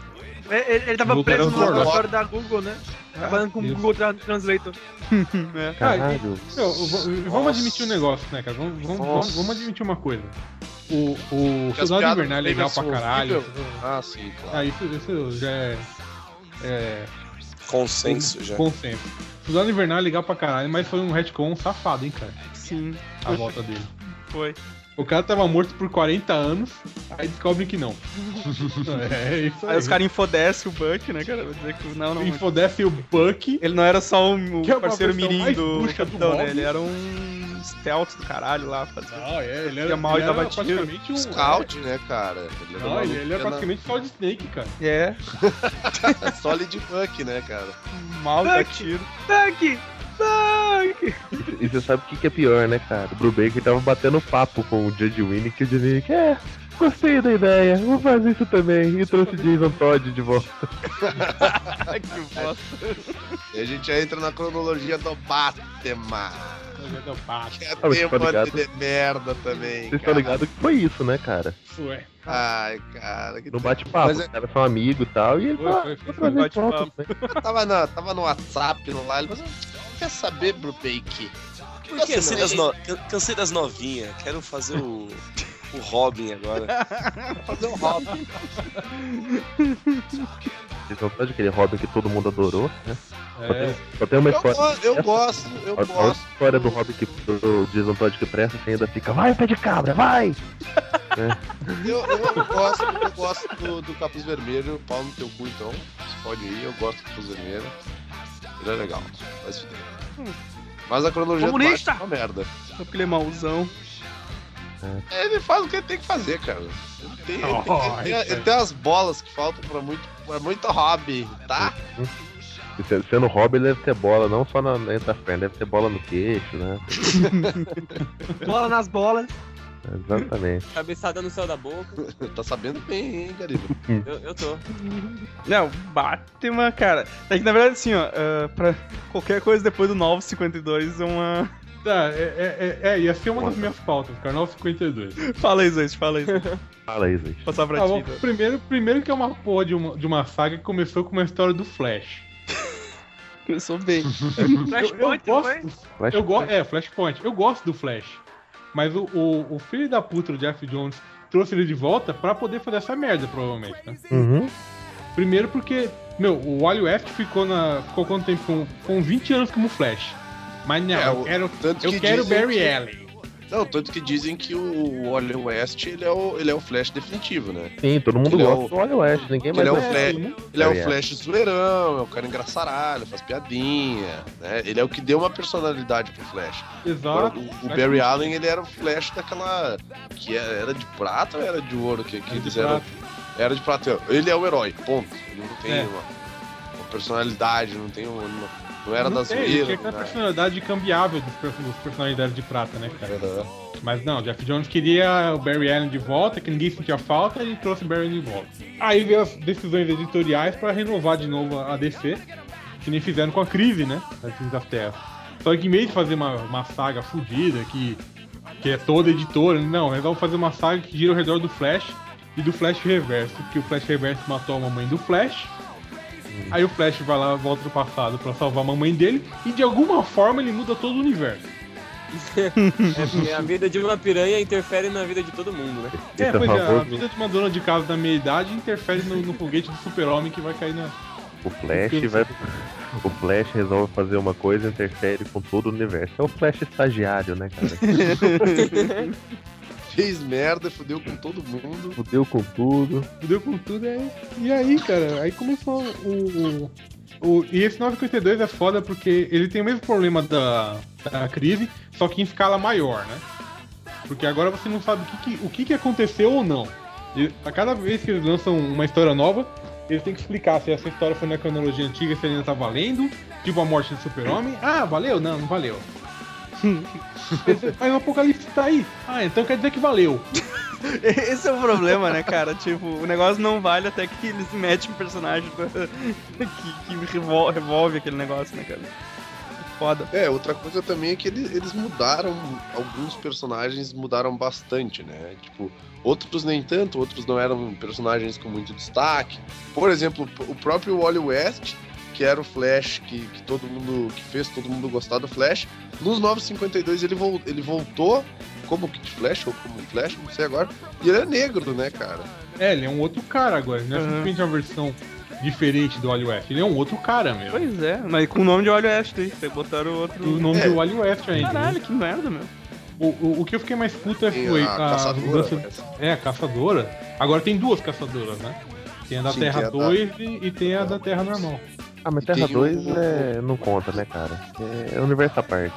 É- ele, ele tava Voltaram preso no laboratório da Google, né? Trabalhando com o. Google Tra- Translator. É. V- vamos admitir um negócio, né, cara? Vamos, vamos, vamos, vamos admitir uma coisa. O, o Soldado Invernal é legal pra caralho. Ah, sim, claro. Ah, isso, isso já é. É. Consenso já. Consenso. Soldado Invernal é legal pra caralho, mas foi um retcon safado, hein, cara? Sim, A volta dele. foi. O cara tava morto por 40 anos, aí descobrem que não. é isso aí. Aí os caras infodecem o Buck, né, cara? Vai dizer que não, não. Infodece o Buck. Ele não era só um Que é parceiro mirim do bucha do capitão, né? Ele era um stealth do caralho lá. Fazia... Não, é, ele era, mal e ele dava era tiro. praticamente um. Scout, né, cara? Ele era, um Não, ele, ele era praticamente Solid Snake, cara. É, na- Solid Buck, né, cara? mal Buck. tiro. Buck! E você sabe o que, que é pior, né, cara? O Brubaker tava batendo papo com o Judge Winnie, que o Judge Winnie, é, gostei da ideia, vou fazer isso também. E trouxe Jason Todd de volta. Que bosta. E a gente já entra na cronologia do Batman. Que é Ah, tem um monte ligado? de merda também. Vocês estão cara. ligados que foi isso, né, cara? Ué. Ai, cara. Que No bate-papo, é- os caras são amigos e tal, e ele Foi, fala, foi, vou foi, bate-papo. também. Eu tava, na, tava no Quer saber, Brubaker? Por que cansei das, no... can- cansei das novinhas? Quero fazer o. O Robin agora. fazer um Robin. Jason Todd, aquele Robin que todo mundo adorou, né? É, só tem uma Eu, história. go- eu gosto, eu A, a gosto. história do Robin que do Jason Todd que presta, você ainda fica, vai, pé de cabra, vai! Eu, eu gosto, eu gosto do, do Capuz Vermelho, pau no teu cu então. Você pode ir, eu gosto do Capuz Vermelho. Ele é legal, se fuder. Mas a cronologia do Comunista! Batman é uma merda. Ele é mauzão. Ele faz o que ele tem que fazer, cara. Ele tem, ele tem- ele tem- ele tem as bolas que faltam pra muito, pra muito hobby, tá? E se- Sendo Robin, ele deve ter bola, não só na, na pernas, deve ter bola no queixo, né? Bola nas bolas. Exatamente. Cabeçada no céu da boca. tá sabendo bem, hein, Gariba? Eu, eu tô. Não, Batman, cara. É que na verdade, assim, ó, ah, pra qualquer coisa depois do 952 é uma. tá, é, é, é, ia ser uma das minhas pautas, cara, 952. Fala aí, Zé, fala aí. Fala aí, gente. Passar pra Tá bom, ti. então. primeiro, primeiro que é uma porra de uma, de uma saga que começou com uma história do Flash. Começou bem. Flashpoint, eu foi? gosto, Flash- eu go é, Flashpoint. Eu gosto do Flash. Mas o, o, o filho da puta do Jeff Jones trouxe ele de volta pra poder fazer essa merda, provavelmente, né? Uhum. Primeiro porque, meu, o Wally West ficou na. Ficou quanto tempo? Com, com 20 anos como Flash. Mas não, É, eu quero, tanto eu que quero Barry que- Allen. Não, tanto que dizem que o Wally West ele é o, ele é o Flash definitivo, né? Sim, todo mundo Ele é gosta o- do Wally West, ninguém Ele mais é o gosta. Flash, ele é o. Flash zoeirão, é o cara engraçaralho, faz piadinha, né? Ele é o que deu uma personalidade pro Flash. Exato. o, o Barry Allen, ele era o Flash daquela. que era era de prata ou era de ouro? Que, que Era de eles eram. prata. Era de prata. Ele é o herói, ponto. Ele não tem É. uma, uma personalidade, não tem uma. uma- não era não da sei, zoeira. tinha aquela era- personalidade cambiável dos, dos personalidades de prata, né, cara? era- Mas não, Jeff Jones queria o Barry Allen de volta, que ninguém sentia falta, e ele trouxe o Barry Allen de volta. Aí veio as decisões editoriais pra renovar de novo a DC, que nem fizeram com a crise, né? A crise das terras. Só que em vez de fazer uma, uma saga fodida, que, que é toda editora, não, resolve fazer uma saga que gira ao redor do Flash e do Flash Reverso, porque o Flash Reverso matou a mamãe do Flash. Aí o Flash vai lá, volta pro passado pra salvar a mamãe dele, e de alguma forma ele muda todo o universo. É, a vida de uma piranha interfere na vida de todo mundo, né? É, Esse pois é, a vida de uma dona de casa da meia idade interfere no, no foguete do super-homem que vai cair na. O Flash vai. O Flash resolve fazer uma coisa e interfere com todo o universo. É o Flash estagiário, né, cara? Fez merda, fudeu com todo mundo. Fudeu com tudo. Fudeu com tudo, é. E aí, cara, aí começou o. o, o- e esse 952 é foda porque ele tem o mesmo problema da, da crise, só que em escala maior, né? Porque agora você não sabe o que, que- o que, que aconteceu ou não. E a cada vez que eles lançam uma história nova, eles têm que explicar se essa história foi na cronologia antiga, se ainda tá valendo. Tipo a morte do super-homem. Ah, valeu? Não, não valeu. Mas o Apocalipse tá aí. Ah, então quer dizer que valeu. Esse é o problema, né, cara? Tipo, o negócio não vale até que eles metem um personagem que, que revol- revolve aquele negócio, né, cara? Foda. É, outra coisa também é que eles, eles mudaram, alguns personagens mudaram bastante, né? Tipo, outros nem tanto, outros não eram personagens com muito destaque. Por exemplo, o próprio Wally West, que era o Flash que, que todo mundo, que fez todo mundo gostar do Flash, nos 952 ele, vol, ele voltou como Kid Flash ou como Flash, não sei agora, e ele é negro, né, cara? É, ele é um outro cara agora. Não é Uhum. simplesmente uma versão diferente do Wally West. Ele é um outro cara mesmo. Pois é, mas com o nome de Wally West aí. Vocês botaram outro. O nome É. do Wally West ainda. Caralho, que merda, meu. O, o, o que eu fiquei mais puta Tem foi a caçadora, mudança- parece. É, a caçadora. Agora tem duas caçadoras, né? Tem a da Sim, Terra tem a da- 2 e, e tem a da Terra normal. Ah, mas E Terra tem 2 o- é... não conta, né, cara? É universo à parte.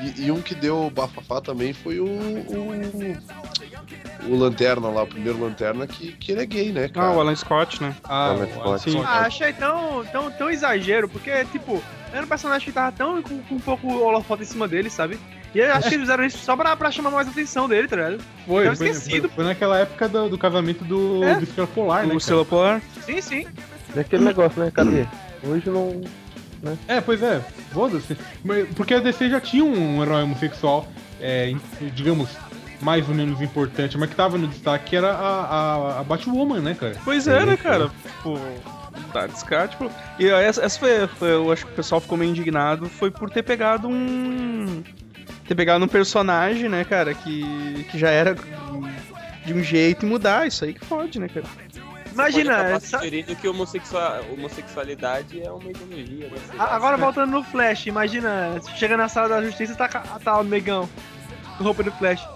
E, e um que deu bafafá também foi o, o. o Lanterna lá, o primeiro Lanterna, que, que ele é gay, né, cara? Ah, o Alan Scott, né? Ah, o- pode. sim. Ah, achei tão, tão, tão exagero, porque, tipo, era um personagem que tava tão com, com um pouco holofote em cima dele, sabe? E eu acho que eles fizeram isso só pra, pra chamar mais atenção dele, tá ligado? Foi, Tava foi, esquecido. foi, foi naquela época do, do casamento do, É. do Estrela Polar, né? O cara? Selo Polar. Sim, sim. É aquele negócio, né? Cadê? Hoje não. É, pois é, foda-se. Porque a DC já tinha um herói homossexual, é, digamos, mais ou menos importante, mas que tava no destaque, que era a, a, a Batwoman, né, cara? Pois é, Sim, né, cara? Tipo, dá descarte, tipo. E essa, essa foi, foi- Eu acho que o pessoal ficou meio indignado. Foi por ter pegado um. Ter pegado um personagem, né, cara, que, que já era de um jeito e mudar. Isso aí que fode, né, cara? Imagina, Pode acabar essa- sugerindo que homossexual, homossexualidade é uma ideologia, né? Agora voltando no Flash, imagina, chega na sala da justiça e tá, tá o negão com roupa do Flash.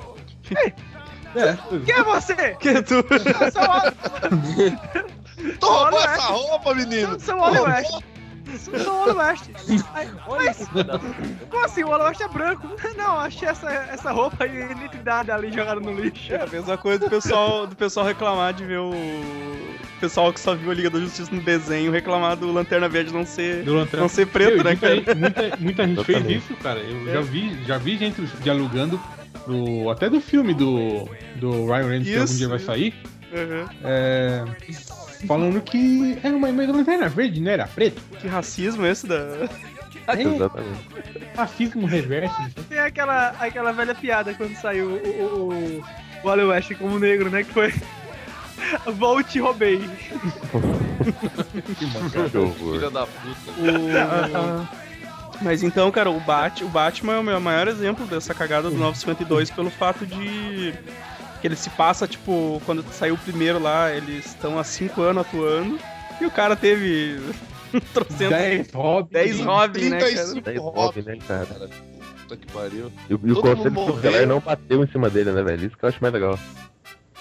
É, Quem é você? Que é tu? Eu sou o Wally- Toma Wally essa roupa, menino! Eu sou o Wally West. Eu sou o Wally West. Aí, puta. Como assim? O West é branco? Não, achei essa, essa roupa e identidade ali jogada no lixo. É a mesma coisa do pessoal, do pessoal reclamar de ver o. Pessoal que só viu a Liga da Justiça no desenho reclamar do Lanterna Verde não ser, Lanterna. não ser preto, Meu, né, muita, cara? gente, muita, muita gente fez isso, cara. Eu já vi, já vi gente dialogando do, até do filme do, do Ryan Reynolds que algum dia vai sair. Uhum. é, falando que era uma imagem da lanterna verde, não era preto. Que racismo esse da. É, Exatamente. racismo reverso. Tem aquela, aquela velha piada quando saiu o, o, o, o Wally West como negro, né? Que foi. Volte roubei. Que. Filha da puta. O- Mas então, cara, o, Bat, o Batman é o meu maior exemplo dessa cagada do 952 pelo fato de que ele se passa, tipo, quando saiu o primeiro lá, eles estão há cinco anos atuando e o cara teve Trocentos. 10 Robin. 10 Robin, né, cara? 35 10 Robin, Robin, né, cara? cara. Puta que pariu. E, o- e o morreu. Estelar não bateu em cima dele, né, velho? Isso que eu acho mais legal.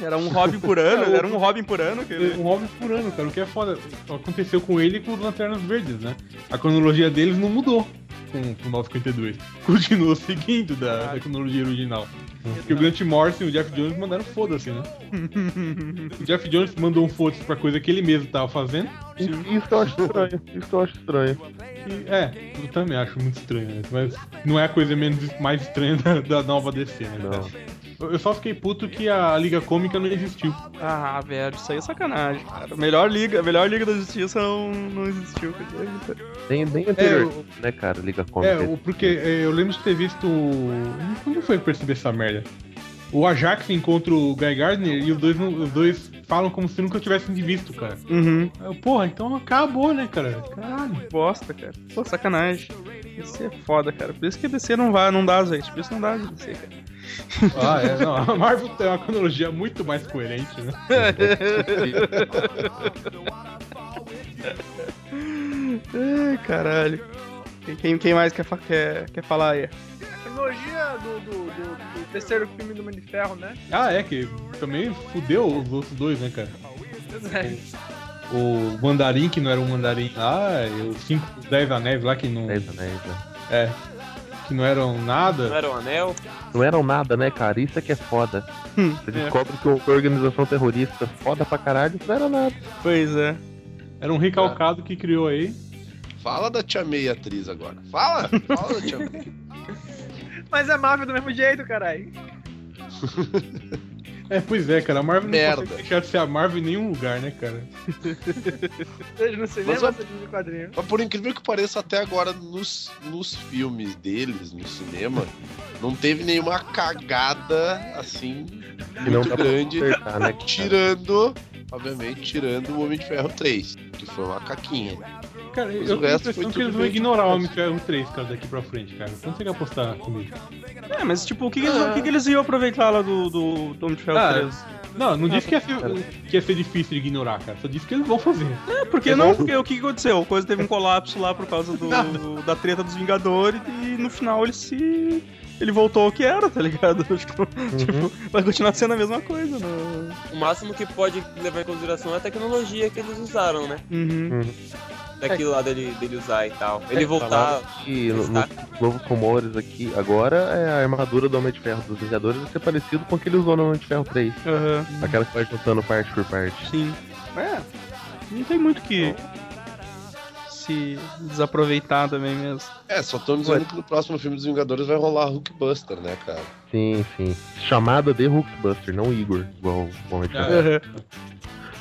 Era um Robin por ano, era um Robin por ano. Que ele... Um Robin por ano, cara. O que é foda. Aconteceu com ele e com os Lanternas Verdes, né? A cronologia deles não mudou com, com o 952. Continuou seguindo da, da cronologia original. Porque o Grant Morrison e o Jeff Jones mandaram foda-se, né? o Jeff Jones mandou um foda-se pra coisa que ele mesmo tava fazendo. Isso, eu acho estranho. Isso eu acho estranho. E, é, eu também acho muito estranho, né? Mas não é a coisa menos mais estranha da, da nova DC, né? Não. Eu só fiquei puto que a Liga Cômica não existiu. Ah, velho, isso aí é sacanagem, cara. Melhor liga, a melhor liga da justiça não, não existiu. cara. Nem, nem anterior, o- né, cara? Liga Cômica. É, porque é, eu lembro de ter visto. Como foi percebi essa merda? O Ajax encontra o Guy Gardner e os dois, os dois falam como se nunca tivessem de visto, cara. Uhum. Porra, então acabou, né, cara? Caralho. Bosta, cara. Pô, sacanagem. Isso é foda, cara. Por isso que a DC não vai, não dá, gente. Por isso não dá de DC, cara. Ah, é, não. A Marvel tem uma cronologia muito mais coerente, né? Ai, caralho. Quem- Quem, mais quer, quer, quer falar aí? A cronologia do, do, do- do terceiro filme do Homem de Ferro, né? Ah, é, que também fudeu os outros dois, né, cara? O Mandarim, que não era um Mandarim lá, e os 5, 10 anéis lá que não. 10 anéis, né? É. Que não eram Não nada. era um anel? Não eram nada, né, cara? Isso é que é foda. Hum, Você descobre que uma organização terrorista foda pra caralho, isso não era nada. Pois é. Era um recalcado que criou aí. Fala da Tia May atriz agora. Fala! Fala da Tia May. Mas é Marvel do mesmo jeito, caralho. É, pois é, cara. A Marvel não Merda. consegue deixar de ser a Marvel em nenhum lugar, né, cara? No cinema, Mas, ó, seja no quadrinho. Mas por incrível que pareça, até agora nos, nos filmes deles, no cinema, não teve nenhuma cagada assim Que não muito grande. consertar, né? Tirando, obviamente, tirando o Homem de Ferro 3, que foi uma caquinha. Cara, eu tenho a impressão que eles vão ignorar o feito. Homem de Ferro 3, cara, daqui pra frente, cara. Então você quer apostar comigo? É, mas tipo, o que, que, eles, o que, que eles iam aproveitar lá do, do, do Homem de Ferro Ah, 3? Não, não disse que ia, ser, que ia ser difícil de ignorar, cara. Só disse que eles vão fazer. É, porque não, porque o que, que aconteceu? A coisa teve um colapso lá por causa do, da treta dos Vingadores e no final ele se. Ele voltou ao que era, tá ligado? Tipo, tipo, vai continuar sendo a mesma coisa, né? O máximo que pode levar em consideração é a tecnologia que eles usaram, né? Uhum. Daquilo lá dele, dele usar e tal. Ele É, voltar. que no- nos novos rumores aqui, agora é a armadura do Homem de Ferro dos Vingadores vai ser parecido com o que ele usou no Homem de Ferro 3. Aham. Aquela que vai juntando parte por parte. Sim. É. Não tem muito que se desaproveitar também mesmo. É, só tô dizendo que no próximo filme dos Vingadores vai rolar Hulkbuster, né, cara? Sim, sim. Chamada de Hulkbuster, não Igor, igual o Homem de Ferro.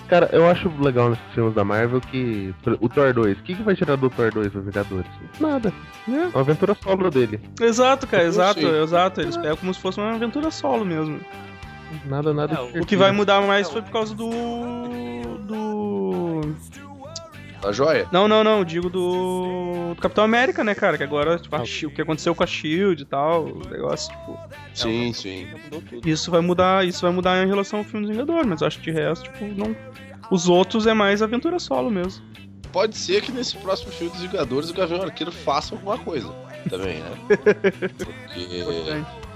Cara, eu acho legal nesses filmes da Marvel que. O Thor 2, o que, que vai tirar do Thor 2 dos Vingadores? Nada. É. Uma aventura solo dele. Exato, cara, Eu exato, sei. exato. Eles pegam como se fosse uma aventura solo mesmo. Nada, nada. É, o que vai mudar mais foi por causa do. Do. Tá joia? Não, não, não, digo do. do Capitão América, né, cara? Que agora, tipo, a Shi- o que aconteceu com a Shield e tal, o negócio, tipo. Sim, sim. Mudou tudo. Isso vai mudar, isso vai mudar em relação ao filme dos Vingadores, mas eu acho que de resto, tipo, não. Os outros é mais aventura solo mesmo. Pode ser que nesse próximo filme dos Vingadores o Gavião Arqueiro faça alguma coisa também, né? Porque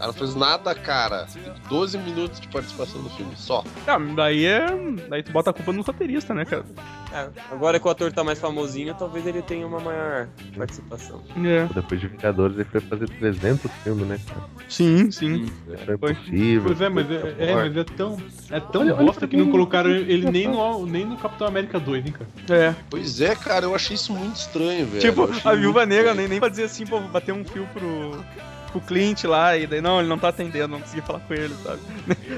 não fez nada, cara. Tem 12 minutos de participação no filme, só. Ah, daí é. Daí tu bota a culpa no roteirista, né, cara? É, agora que o ator tá mais famosinho, talvez ele tenha uma maior participação. É. Depois de Vingadores ele foi fazer 300 filmes, né, cara? Sim, sim. Era Foi. impossível. Pois é, mas é, é, mas é tão. É tão Olha- olha bosta pra que não colocaram ele nem no, nem no Capitão América 2, hein, cara. É. Pois é, cara, eu achei isso muito estranho, velho. Tipo, a viúva negra nem, nem pra dizer assim, pô, vou bater um fio pro, pro Clint lá, e daí não, ele não tá atendendo, não consegui falar com ele, sabe?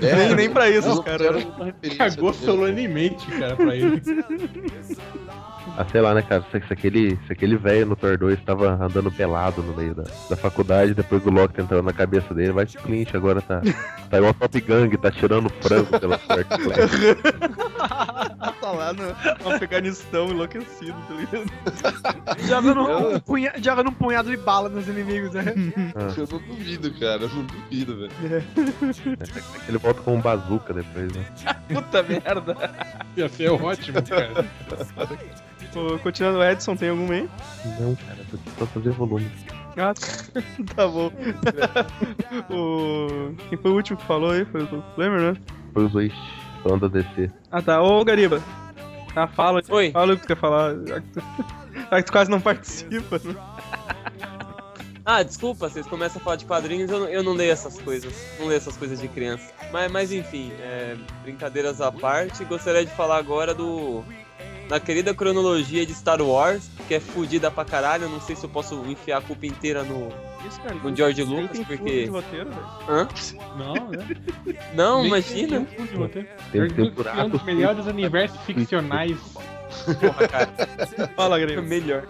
É, nem, nem pra isso, não os caras. fizeram nenhuma referência Cagou dele. solenemente, cara, pra ele. Ah, sei lá, né, cara? Se, se aquele, se aquele velho no Thor 2 tava andando pelado no meio da, da faculdade, depois do Loki entrando na cabeça dele, vai que Clint agora tá, tá igual Top Gang, tá tirando frango pela porta. tá lá no, no Afeganistão enlouquecido, tá ligado? Joga, no, um punha, joga num punhado de bala nos inimigos, né? Eu não duvido, cara, eu não duvido, velho. Ele volta com um bazuca depois, né? Puta merda. Ia ser ótimo, cara. Continuando, Edson, tem algum aí? Não, cara, tô só fazer volume. Ah, tá bom. o... Quem foi o último que falou aí? Foi o Flamer, né? Foi os dois falando da DC. Ah tá, ô Gariba. Ah, fala, Oi. fala o que tu quer falar. Já que tu, já que tu quase não participa, né? Ah, desculpa, vocês começam a falar de quadrinhos, eu não, eu não leio essas coisas. Não leio essas coisas de criança. Mas, mas enfim, é, brincadeiras à parte, gostaria de falar agora do. Da querida cronologia de Star Wars, que é fodida pra caralho. eu Não sei se eu posso enfiar a culpa inteira no, Isso, cara. no George Lucas, porque. de roteiro, velho. Hã? Não, né? Não, Nem imagina. tem. Tem é um dos melhores universos ficcionais. Porra, cara. Fala, É Gariba. melhor.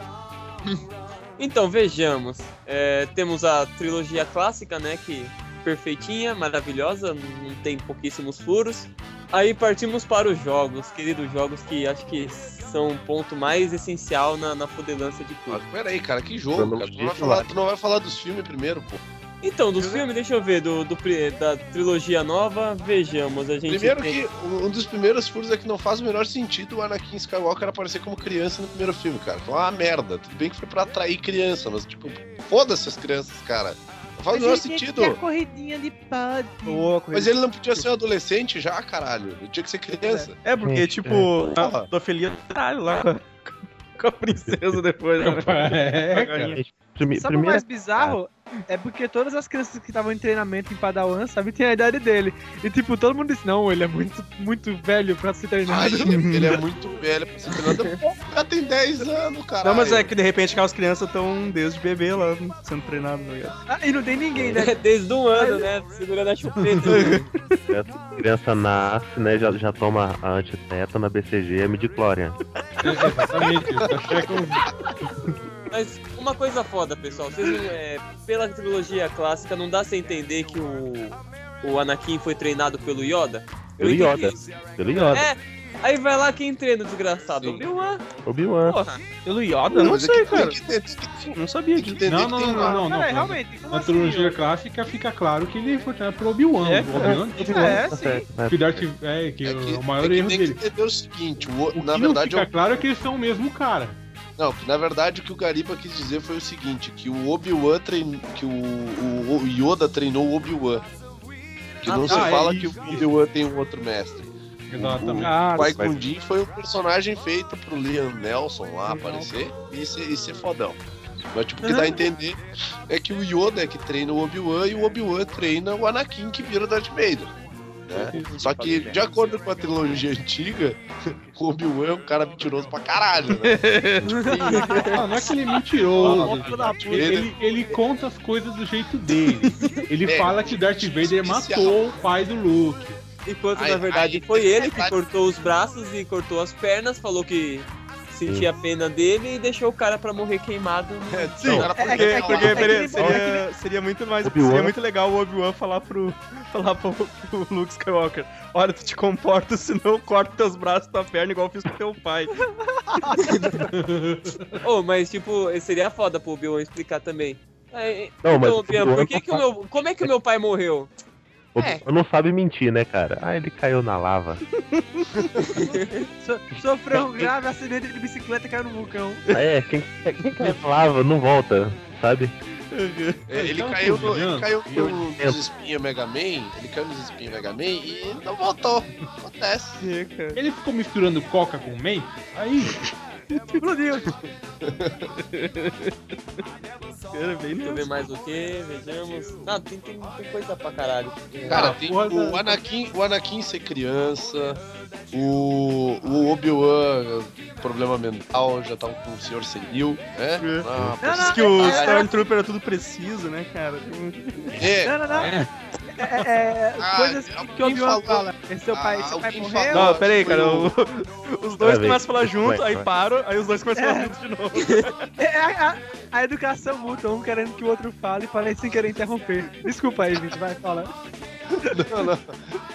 Então, vejamos. É, temos a trilogia clássica, né? Que perfeitinha, maravilhosa, não tem pouquíssimos furos. Aí partimos para os jogos, queridos jogos que acho que são o ponto mais essencial na, na fodelância de tudo. Mas pera aí, cara, que jogo, cara. Tu não vai falar, tu não vai falar dos filmes primeiro, pô. Então, dos filmes, deixa eu ver, do, do da trilogia nova, vejamos. A gente Primeiro tem- que um um dos primeiros furos é que não faz o menor sentido o Anakin Skywalker aparecer como criança no primeiro filme, cara. Foi uma merda. Tudo bem que foi pra atrair criança, mas tipo, foda-se as crianças, cara. Faz o menor sentido. corridinha de padre. Ô, Mas ele não podia ser um adolescente já, caralho. Ele tinha que ser criança. É, porque, É, tipo, é. a pedofilia caralho lá com a, com a princesa depois, né? É, cara. Prime- Sabe o primeira- mais bizarro? É porque todas as crianças que estavam em treinamento em Padawan, sabe, tem a idade dele. E tipo, todo mundo disse, não, ele é muito, muito velho pra ser Ai, treinado. ele é muito velho pra ser treinado. O cara tem 10 anos, cara. Não, mas é que de repente aquelas crianças estão desde bebê lá sendo treinadas, ligado? Ah, e não tem ninguém, né? Desde um ano, né? Segurando a chupeta. A criança nasce, né? Já, já toma a antiteta na BCG e a midichlorian. Exatamente. Só Mas uma coisa foda, pessoal. Vocês não, é, pela trilogia clássica, não dá pra entender que o, o Anakin foi treinado pelo Yoda? Pelo Yoda. Pelo Yoda. É, aí vai lá quem treina, desgraçado. Obi-Wan. Obi-Wan. Porra. Pelo Yoda? Não é sei, que cara. Tem que, tem que, Não sabia tem que entender Não, não, que tem não, não, não. Cara, não. realmente, Na assim? trilogia clássica fica claro que ele foi treinado pelo Obi-Wan. É, o Obi-Wan, Obi-Wan É, sim. que Darth é, que É que, o maior é que erro tem dele. que entender o seguinte, o, O na que verdade não é fica claro é que eles são o mesmo cara. Não, na verdade o que o Gariba quis dizer foi o seguinte, que o Obi-Wan treinou. que o, o, o Yoda treinou o Obi-Wan. Que não Ah, se é fala isso, que o. Obi-Wan tem um outro mestre. Exatamente. Ah, O Jinn foi um personagem feito pro Liam Nelson lá aparecer e ser, e ser fodão. Mas tipo, o que dá a entender é que o Yoda é que treina o Obi-Wan e o Obi-Wan treina o Anakin que vira o Darth Vader. Né? Só que, de acordo com a trilogia antiga, o Obi-Wan é um cara mentiroso pra caralho, né? Ah, não é que ele é mentiroso. Ele, ele, ele conta as coisas do jeito dele. Ele É, fala que Darth Vader matou o pai do Luke. Enquanto Aí- na verdade aí- foi ele que cortou os braços e cortou as pernas, falou que sentia pena dele e deixou o cara pra morrer queimado. no- É, Sim, o cara é- porque, é- é- porque é- peraí, é- seria, seria muito mais seria muito legal o Obi-Wan falar pro falar pro, pro Luke Skywalker, olha, tu te comporta, senão eu corto teus braços e tua perna igual eu fiz com teu pai. Oh, mas tipo, seria foda pro Obi-Wan explicar também. Não, mas então, Obi-Wan, Obi-Wan por que que o meu, como é que o meu pai morreu? Obi-Wan não sabe mentir, né, cara? Ah, ele caiu na lava. So- sofreu um grave acidente de bicicleta e caiu no vulcão. Ah, é, quem, quem cai na lava não volta, sabe? É, ele, Então, caiu no, ele caiu no, nos espinha Mega Man, ele caiu nos espinha Mega Man e não voltou. Acontece. É, cara. Ele ficou misturando coca com Mentos, aí Explodiu. Cara, bem Deixa eu ver mais o que, vejamos. Ah, tem, tem, tem coisa pra caralho. Cara, Ah, tem o da- Anakin, o Anakin ser criança, o, o Obi-Wan, problema mental, já tava com o senhor senil, né? É. Ah, Não, não, que o Stormtrooper é tudo preciso, né, cara? é, Não, não, não. É. É, é, é, Ah, coisas que o Obi-Wan fala. Esse seu pai, Ah, seu pai morreu. falou- Não, pera aí, foi cara. o- os dois começam a falar junto, Vai, aí vai. param, aí os dois começam a falar É. junto de novo. É a, a- a educação mútua, um querendo que o outro fale e falei sem querer interromper. Desculpa aí, gente, vai, fala. não, não.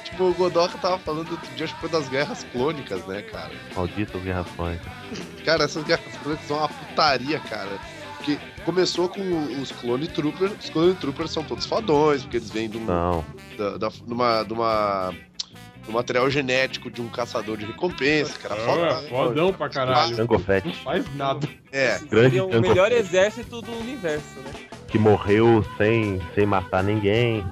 Tipo, o Godoka tava falando outro dia, acho que foi das guerras clônicas, né, cara? Malditas garrafões. Cara, essas guerras clônicas são uma putaria, cara. Porque começou com os Clone Troopers, os Clone Troopers são todos fodões, porque eles vêm de, um, Não. da, da, de uma, de uma do material genético de um caçador de recompensa, que era Ah, foda. fodão pra caralho. Jango Fett, Não faz nada. É, grande Seria o Jango melhor Fett, exército do universo, né? que morreu sem, sem matar ninguém.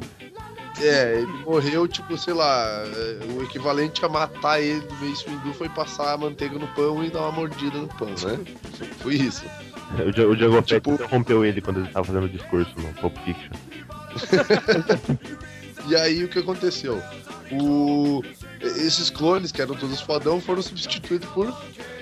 é, ele morreu, tipo, sei lá, é, o equivalente a matar ele do Mace Windu foi passar a manteiga no pão e dar uma mordida no pão, né? Foi isso. O, Ja- o Tipo- interrompeu ele quando ele tava fazendo o discurso no Pulp Fiction. E aí o que aconteceu? O... Esses clones, que eram todos fodão, foram substituídos por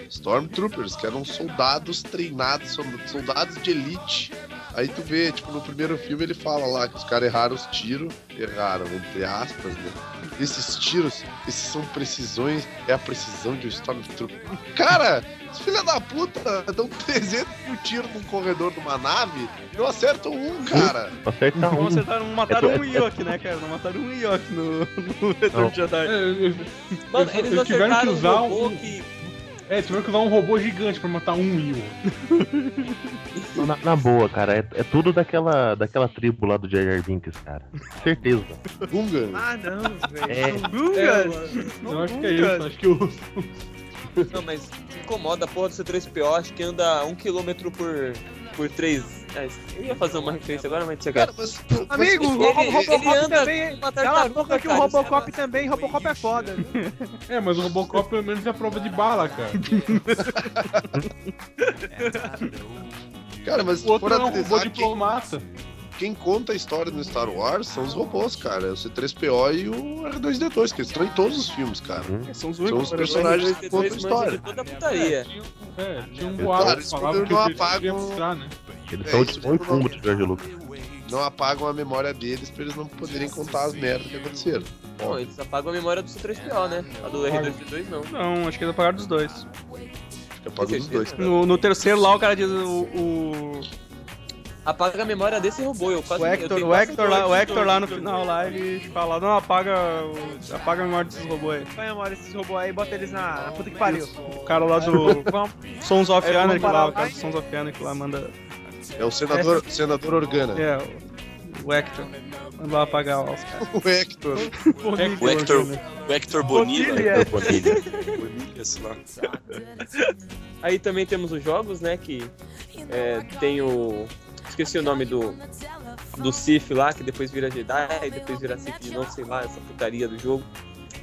Stormtroopers, que eram soldados treinados, sol- soldados de elite. Aí tu vê, tipo, no primeiro filme ele fala lá que os caras erraram os tiros, erraram, entre aspas, né? Esses tiros, esses são precisões, é a precisão de um Stormtrooper. Cara, os filha da puta dão 300 mil tiros num corredor de uma nave e não acertam um, cara. Acerta Não, um. acertaram, mataram É, um Ewok, né, cara? Não mataram um Ewok no, no Retorno Não. de Jedi. É, eu- Mano, Eles eles tiveram que acertaram um usar robô um- que... É, tiveram que usar um robô gigante pra matar um Ewok. Na, na boa, cara, é, é tudo daquela, daquela tribo lá do Jar Binks, cara. Certeza. Gungan. Ah, não, velho. É. São É, Gungas. eu acho que é isso. Acho que o. Não, mas incomoda a porra do C3PO, acho que anda um quilômetro por, por 3. Eu ia fazer uma referência agora, mas você Cara, mas, Amigo, o Ele- Ro- ele Robocop anda também. Cala a boca que o cara, Robocop também, Robocop é foda. É, mas o Robocop pelo menos é prova de bala, cara. Cara, mas O outro é um robô diplomata. quem conta a história no Star Wars são os robôs, cara. É o C3PO e o R2D2, que eles estão em todos os filmes, cara. São os São os personagens que contam a história. É, tinha um Claro, boato que isso falava que o ia mostrar, né? Eles É, são o isso Timão e tudo Pumba não- do George Lucas. Não apagam a memória deles pra eles não poderem contar as merdas que aconteceram. Não, eles apagam a memória do C3PO, né? A do R2D2 não. Não, acho que eles apagaram dos dois. Acho que apagam os dois. No, no terceiro lá, o cara diz o. o, Apaga a memória desse robô, eu quase o Hector, o Hector, lá, o de Hector lá no de final lá, ele fala, não, apaga, o- apaga a memória desses robôs aí. Põe a memória esses robôs aí e bota eles na, na puta que pariu. O cara lá do. Sons of É, Anarchy lá, o cara do Sons of Anarchy lá manda. É o senador, senador Organa. É, o, o Hector. Manda lá apagar lá os caras. O Hector. O Hector, o Hector Bonilla, Bonilha. Bonilha. Bonilla, sei lá. Aí também temos os jogos, né? Que é, tem o. Esqueci o nome do. Do Sif lá, que depois vira Jedi, e depois vira Sif de novo, sei lá, essa putaria do jogo.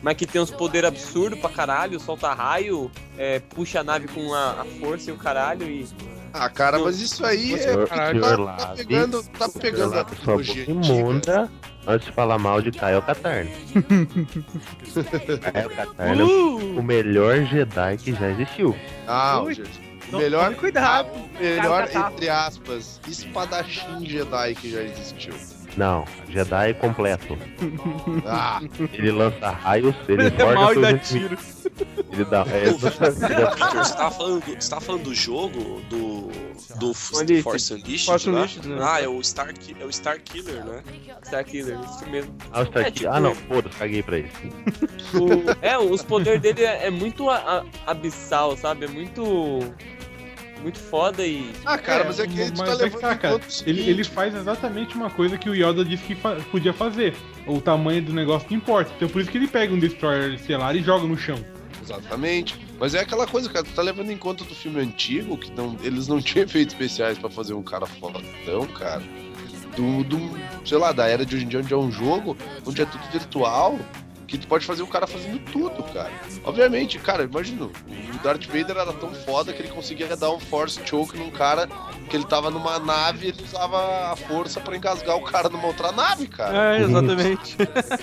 Mas que tem uns poderes absurdos pra caralho, solta raio, é, puxa a nave com a, a força e o caralho e. Ah, cara, mas isso aí é. Tá, tá pegando, tá pegando a antiga. imunda antes de falar mal de Kyle Katarn. Kyle Katarn é Uh! o melhor Jedi que já existiu. Ah, Ui. gente. O melhor, tome cuidado. melhor tá- entre aspas, espadachim Jedi que já existiu. Não, Jedi completo. Ah, Ele lança raios, ele é mal e dá tiro. Ele dá. É, Victor, você tava falando, você tava falando do jogo do do Unleashed. Force Unleashed, Force lá? Unleashed, né? Ah, é o Star é o Star Killer, né? Star Killer, isso mesmo. Ah, o Star É, Killer- tipo- ah, não, foda-se, caguei pra isso. O- é, os poderes dele é, é muito a- a- abissal, sabe? É muito. Muito foda e. ah cara, mas é que a gente mas tá é que levando tá, em cara, ele, ele faz exatamente uma coisa que o Yoda disse que fa- podia fazer. O tamanho do negócio não importa. Então por isso que ele pega um Destroyer estelar e joga no chão. Exatamente. Mas é aquela coisa, cara, tu tá levando em conta do filme antigo, que não, eles não tinham efeitos especiais pra fazer um cara fodão, cara. Do, do, sei lá, da era de hoje em dia, onde é um jogo, onde é tudo virtual, que tu pode fazer o cara fazendo tudo, cara. Obviamente, cara, imagina, o Darth Vader era tão foda que ele conseguia dar um force choke num cara que ele tava numa nave e ele usava a força pra engasgar o cara numa outra nave, cara. É, exatamente.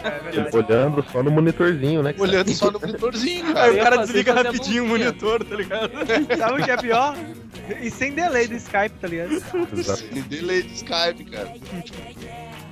Olhando só no monitorzinho, né? cara? Olhando só no monitorzinho, Aí cara. o ia cara desliga rapidinho o monitor, tá ligado? Sabe o que é pior? E sem delay do Skype, tá ligado? Exato. Tem delay de Skype, cara.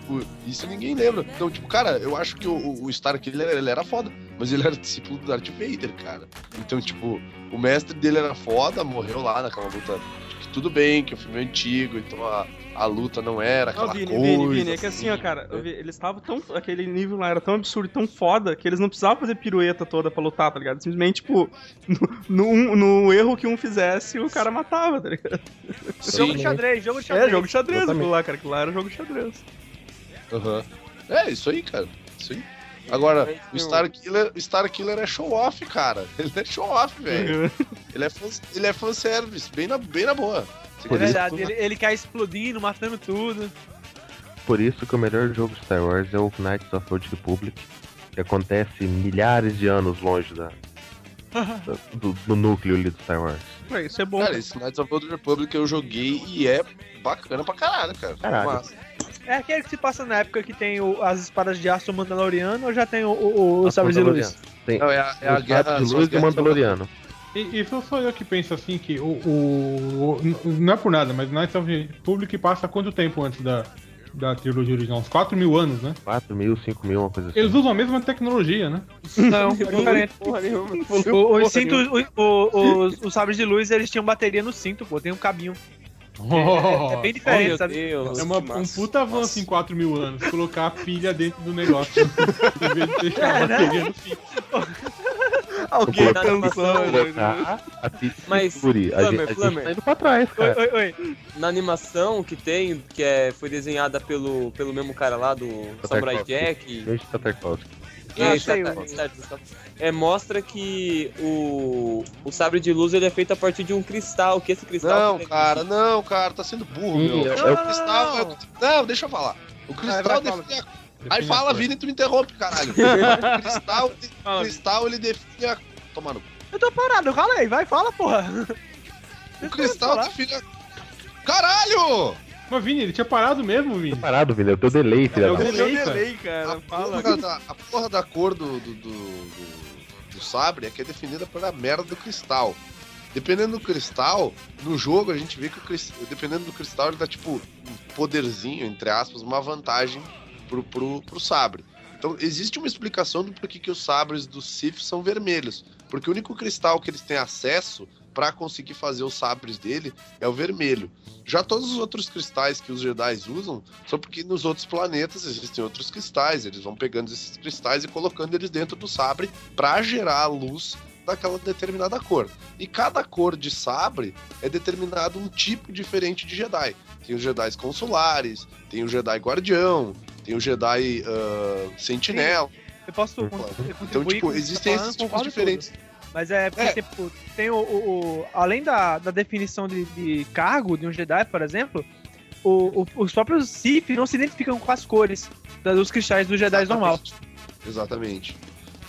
Tipo, isso ninguém lembra. Então, tipo, cara, eu acho que o, o Star Killer ele era foda, mas ele era discípulo do Darth Vader, cara. Então, tipo, o mestre dele era foda, morreu lá naquela luta. Que tudo bem, que o filme é antigo, então a, a luta não era aquela Não, Vini, coisa. Vini, Vini, é que assim, ó, cara, eu vi- eles estavam tão. Aquele nível lá era tão absurdo e tão foda que eles não precisavam fazer pirueta toda pra lutar, tá ligado? Simplesmente, tipo, no, no, no erro que um fizesse, o cara matava, tá ligado? Jogo de xadrez, jogo de xadrez. É, jogo de xadrez aquilo lá, cara. Aquilo lá era jogo de xadrez. Aham. É, isso aí, cara. Isso aí. Agora, o Star Killer, o Star Killer é show off, cara. Ele é show off, velho. ele é fan, ele é fanservice, bem na, bem na boa. Você É Por dizer, verdade, ele, ele quer explodindo, matando tudo. Por isso que o melhor jogo de Star Wars é o Knights of the Old Republic, que acontece milhares de anos longe da, da- do, do núcleo ali do Star Wars. É, isso é bom. Cara, esse Knights of the Old Republic eu joguei e é bacana pra caralho, cara. Caralho. Massa. É aquele que se passa na época que tem o- as espadas de aço Mandaloriano ou já tem o, o, o Os Sabres de Luz? Tem Não, é a, é a guerra de Luz as o guerras de Mandaloriano. E, e só sou eu que penso assim que o, o, o- Não é por nada, mas of the Republic passa quanto tempo antes da, da trilogia original? Uns 4 mil anos, né? 4 mil, 5 mil, uma coisa assim. Eles usam a mesma tecnologia, né? Não, é diferente. Porra nenhuma. O- Os cintos, os sabres de luz, eles tinham bateria no cinto, pô, tem um cabinho. É, é bem Oh, diferente, meu sabe? Deus. É uma- um massa. puta avanço em 4 mil anos. Colocar a pilha dentro do negócio. em vez de deixar. Alguém Vou pensando. Mas, Furi. A, tá indo pra trás, Oi, cara. oi, oi. Na animação que tem, que é, foi desenhada pelo, pelo mesmo cara lá do Samurai. Jack. Gente tá Tarkovsky. E Ah, tá- tá- tá- é, mostra que o, o sabre de luz ele é feito a partir de um cristal, que esse cristal... Não, cara, não, cara, tá sendo burro, Sim, meu. é- o é o- cristal é o- Não, deixa eu falar. O cristal vai, define a... Aí fala, cor. Vini, tu me interrompe, caralho. O cristal, o cristal ele define a... Toma no... Eu tô parado, fala aí, vai, fala, porra. O cristal define a... Caralho! Mas Vini, ele tinha parado mesmo, Vini. Parado, Vini. É o teu delay, filha da vi puta. delay, cara. delay, cara. A Fala. porra, da, a porra da cor do, do, do, do- do sabre é que é definida pela merda do cristal. Dependendo do cristal, no jogo a gente vê que o cristal, dependendo do cristal, ele dá tipo um poderzinho, entre aspas, uma vantagem pro, pro, pro sabre. Então existe uma explicação do porquê que os sabres do Sith são vermelhos. Porque o único cristal que eles têm acesso para conseguir fazer os sabres dele é o vermelho. Já todos os outros cristais que os Jedi usam são porque nos outros planetas existem outros cristais. Eles vão pegando esses cristais e colocando eles dentro do sabre para gerar a luz daquela determinada cor. E cada cor de sabre é determinado um tipo diferente de Jedi. Tem os Jedi consulares, tem o Jedi guardião, tem o Jedi ah, sentinela. Eu posso contribuir Então, tipo, existem tá falando, esses tipos diferentes. tudo. Mas é porque, É. tipo, tem o, o- o- Além da, da definição de, de cargo de um Jedi, por exemplo, o- o- os próprios Sith não se identificam com as cores dos cristais dos Jedi normal. Exatamente.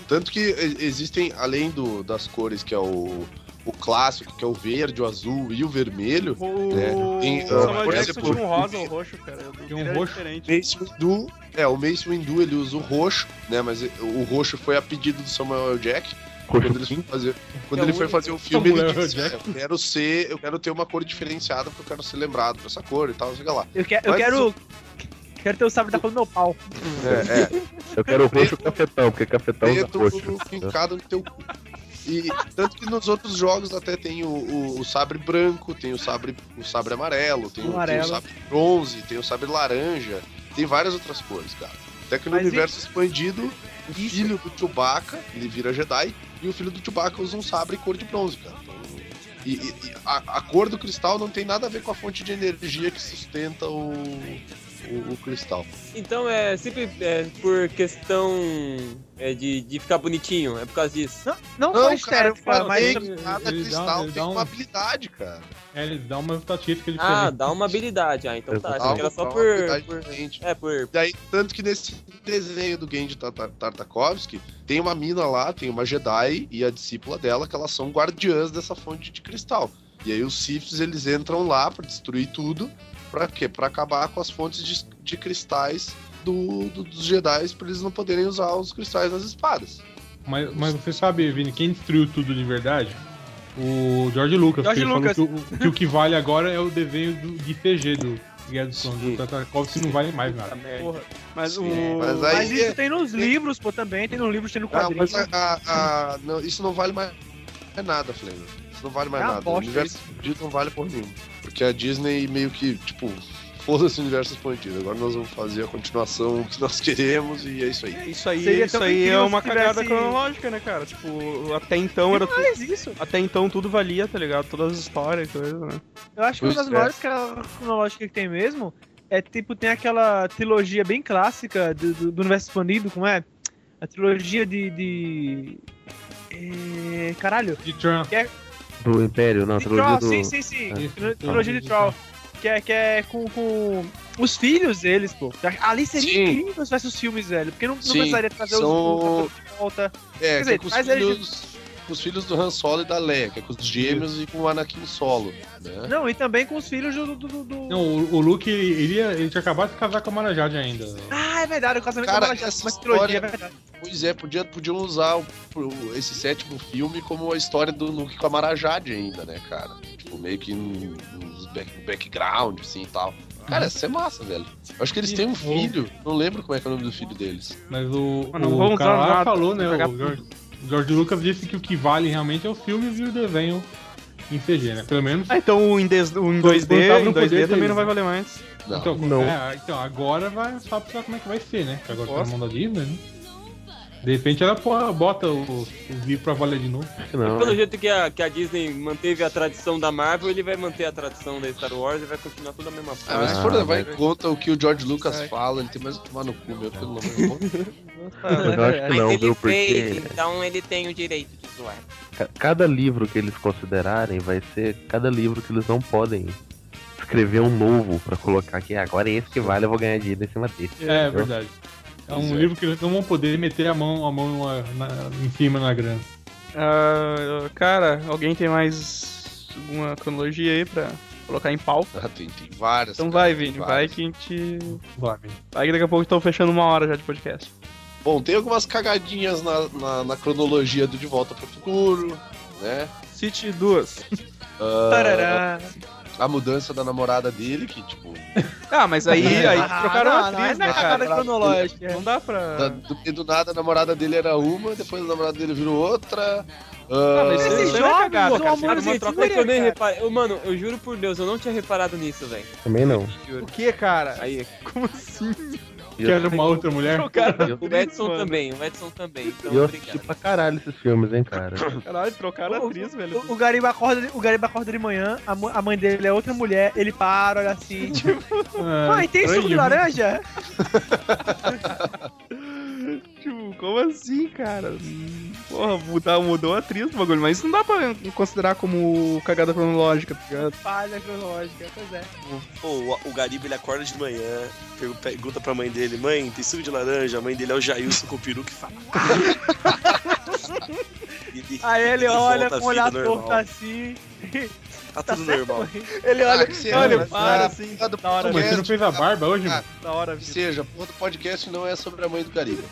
Tanto que existem, além do, das cores, que é o, o clássico, que é o verde, o azul e o vermelho, O É, tem, o Samuel por Jackson exemplo, tinha um rosa ou roxo, cara. Um roxo? diferente. Mace Windu, é, o Mace Windu ele usa o roxo, né? Mas o roxo foi a pedido do Samuel. Jack. Quando, foram fazer, quando É ele foi fazer o filme, ele disse. "É, eu quero ser, eu quero ter uma cor diferenciada, porque eu quero ser lembrado por essa cor e tal, sei lá. Eu, que- eu Mas quero. Quero ter o sabre da cor do meu pau. É, é. Eu quero o roxo cafetão, porque cafetão Preto roxo. fincado no teu cu. E tanto que nos outros jogos até tem o, o- o sabre branco, tem o sabre, o sabre amarelo, tem o, tem o Amarelo. sabre bronze, tem o sabre laranja, tem várias outras cores, cara. Até que no Mas universo expandido, o filho do Chewbacca, ele vira Jedi, e o filho do Chewbacca usa um sabre cor de bronze, cara. E- e a, a cor do cristal não tem nada a ver com a fonte de energia que sustenta o, o, o cristal. Então é sempre é, por questão é, de, de ficar bonitinho, é por causa disso. Não, não, Não, cara, estética, eu mas. que cada ele dá- cristal ele tem dá um- uma habilidade, cara. É, eles dão uma estatística diferente. Ah, dá uma habilidade. Ah, então tá. Achei que era só Dá uma por. por-. É, por. Daí, tanto que nesse desenho do Genji Tarta- Tartakovsky, tem uma mina lá, tem uma Jedi e a discípula dela, que elas são guardiãs dessa fonte de cristal. E aí os Siths, eles entram lá pra destruir tudo, pra quê? Pra acabar com as fontes de, de cristais do, do- dos Jedi, pra eles não poderem usar os cristais nas espadas. Mas, mas você sabe, Vini, quem destruiu tudo de verdade? O George Lucas. George Lucas. falou que o, que o que vale agora é o desenho do, de CG do Guerra dos. Sim. O Tartakovsky não vale mais nada. Porra. Mas o. Mas aí- Mas isso tem nos livros, pô, também. Tem nos livros, tem no Não, quadrinho. mas a- a- a- não, isso não vale mais nada, Flamer. Isso não vale mais É nada. bosta o universo expandido não vale por nenhum. Porque a Disney meio que, tipo, foda-se o universo expandido. Agora nós vamos fazer a continuação que nós queremos e é isso aí. É, Isso aí, Seria isso aí é uma cagada tivesse- cronológica, né, cara? Tipo, até então era tudo. Isso. Até então tudo valia, tá ligado? Todas as histórias e coisa, né? Eu acho que uma das é. maiores ca- cronológicas que tem mesmo é tipo, tem aquela trilogia bem clássica do, do, do universo expandido, como é? A trilogia de. de... É, caralho. De Trump. Do Império, não, trilogia Troll, do. sim, sim, sim. É. Trilo- Trilogia de Troll. Que é, que é com, com os filhos deles, pô. Ali seria Sim. incrível se tivesse os filmes, velho. Porque não, não precisaria trazer os, são- os de volta. É, Quer que dizer, com os filhos, com os filhos do Han Solo e da Leia, que é com os gêmeos e com o Anakin Solo, né? Não, e também com os filhos do. do, do- Não, o, o Luke, ele, ia, ele tinha acabado de casar com a Mara Jade ainda. Ah, é verdade, o casamento Cara, da Mara essa uma trilogia, é história- verdade. Pois é, podia, podiam usar o- o- esse sétimo filme como a história do Luke com a Marajade ainda, né, cara? Tipo, meio que no, nos back- no background, assim e tal. Cara, isso é massa, velho. Eu acho que eles têm um filho, não lembro como é que é o nome do filho deles. Mas o, Ah, não o vamos cara falou, né? O George, o George Lucas disse que o que vale realmente é os filmes e o desenho em CG, né? Pelo menos. Ah, então o em, des- o em Quando 2D, tava em no 2D poder também não vai valer mais. Não. Então, não. é, então, agora vai só pra como é que vai ser, né? Que agora tá Posso? na mão da Disney, né? De repente ela pô, bota os, os livros pra valer de novo. Não. Pelo né? jeito que a, que a Disney manteve a tradição da Marvel, ele vai manter a tradição da Star Wars e vai continuar tudo a mesma Ah, mas se Ah, for levar em conta o que o George Lucas Ai. fala, ele tem mais que tomar no cu, meu, pelo amor de Deus. Mas eu acho que não, viu? Porque então ele tem o direito de zoar. ca- cada livro que eles considerarem vai ser cada livro que eles não podem escrever um novo pra colocar aqui. "Ah, Agora é esse que vale, eu vou ganhar dinheiro em cima desse. É, é verdade. É um é. livro que eles não vão poder meter a mão, a mão na- na- em cima na grana. Ah, cara, alguém tem mais alguma cronologia aí pra colocar em pauta? Ah, tem, tem várias. Então cara, vai, Vini, vai que a gente. Vai, Vai que daqui a pouco estão fechando uma hora já de podcast. Bom, tem algumas cagadinhas na, na, na cronologia do De Volta para o Futuro, né? City duas. Ah, Tarará. a mudança da namorada dele, que, tipo, Ah, mas aí, aí Ah, trocaram não, a atriz, não é né, cagada cara? cronológica. Não dá pra. da- do, do nada a namorada dele era uma, depois a namorada dele virou outra. Ah, mas Ah, isso Esses não é jogos, cagada, o cara. amor Cara, uma troca É que eu nem cara. reparei. Eu, mano, eu juro por Deus, eu não tinha reparado nisso, velho. Também não. O que, cara? Aí, Como assim? Que era uma outra mulher. Trocaram o Edson também, o Edson também. Então, eu obrigado. assisti pra caralho esses filmes, hein, cara. Caralho, trocaram a atriz, velho. O, o Gariba acorda, o Gariba acorda de manhã, a, a mãe dele é outra mulher, ele para, olha assim, tipo, Ah, mãe, tem suco de laranja? Tipo, como assim, cara? Porra, mudar, mudou a atriz do bagulho, mas isso não dá pra considerar como cagada cronológica, tá ligado? Falha cronológica, pois é. Pô, o, o Gariba ele acorda de manhã, pergu- pergunta pra mãe dele, mãe, tem suco de laranja? A mãe dele é o Jailson com peruca e fala. E- e- Aí ele e olha com o olhar torto assim, Tá tá tudo certo, normal. mãe? Ele olha, Ah, que você olha, ama, para né? assim, Ah, do da hora, mas você não fez a barba hoje, Ah, mano? da hora, Que seja, porra do podcast não é sobre a mãe do Gariba.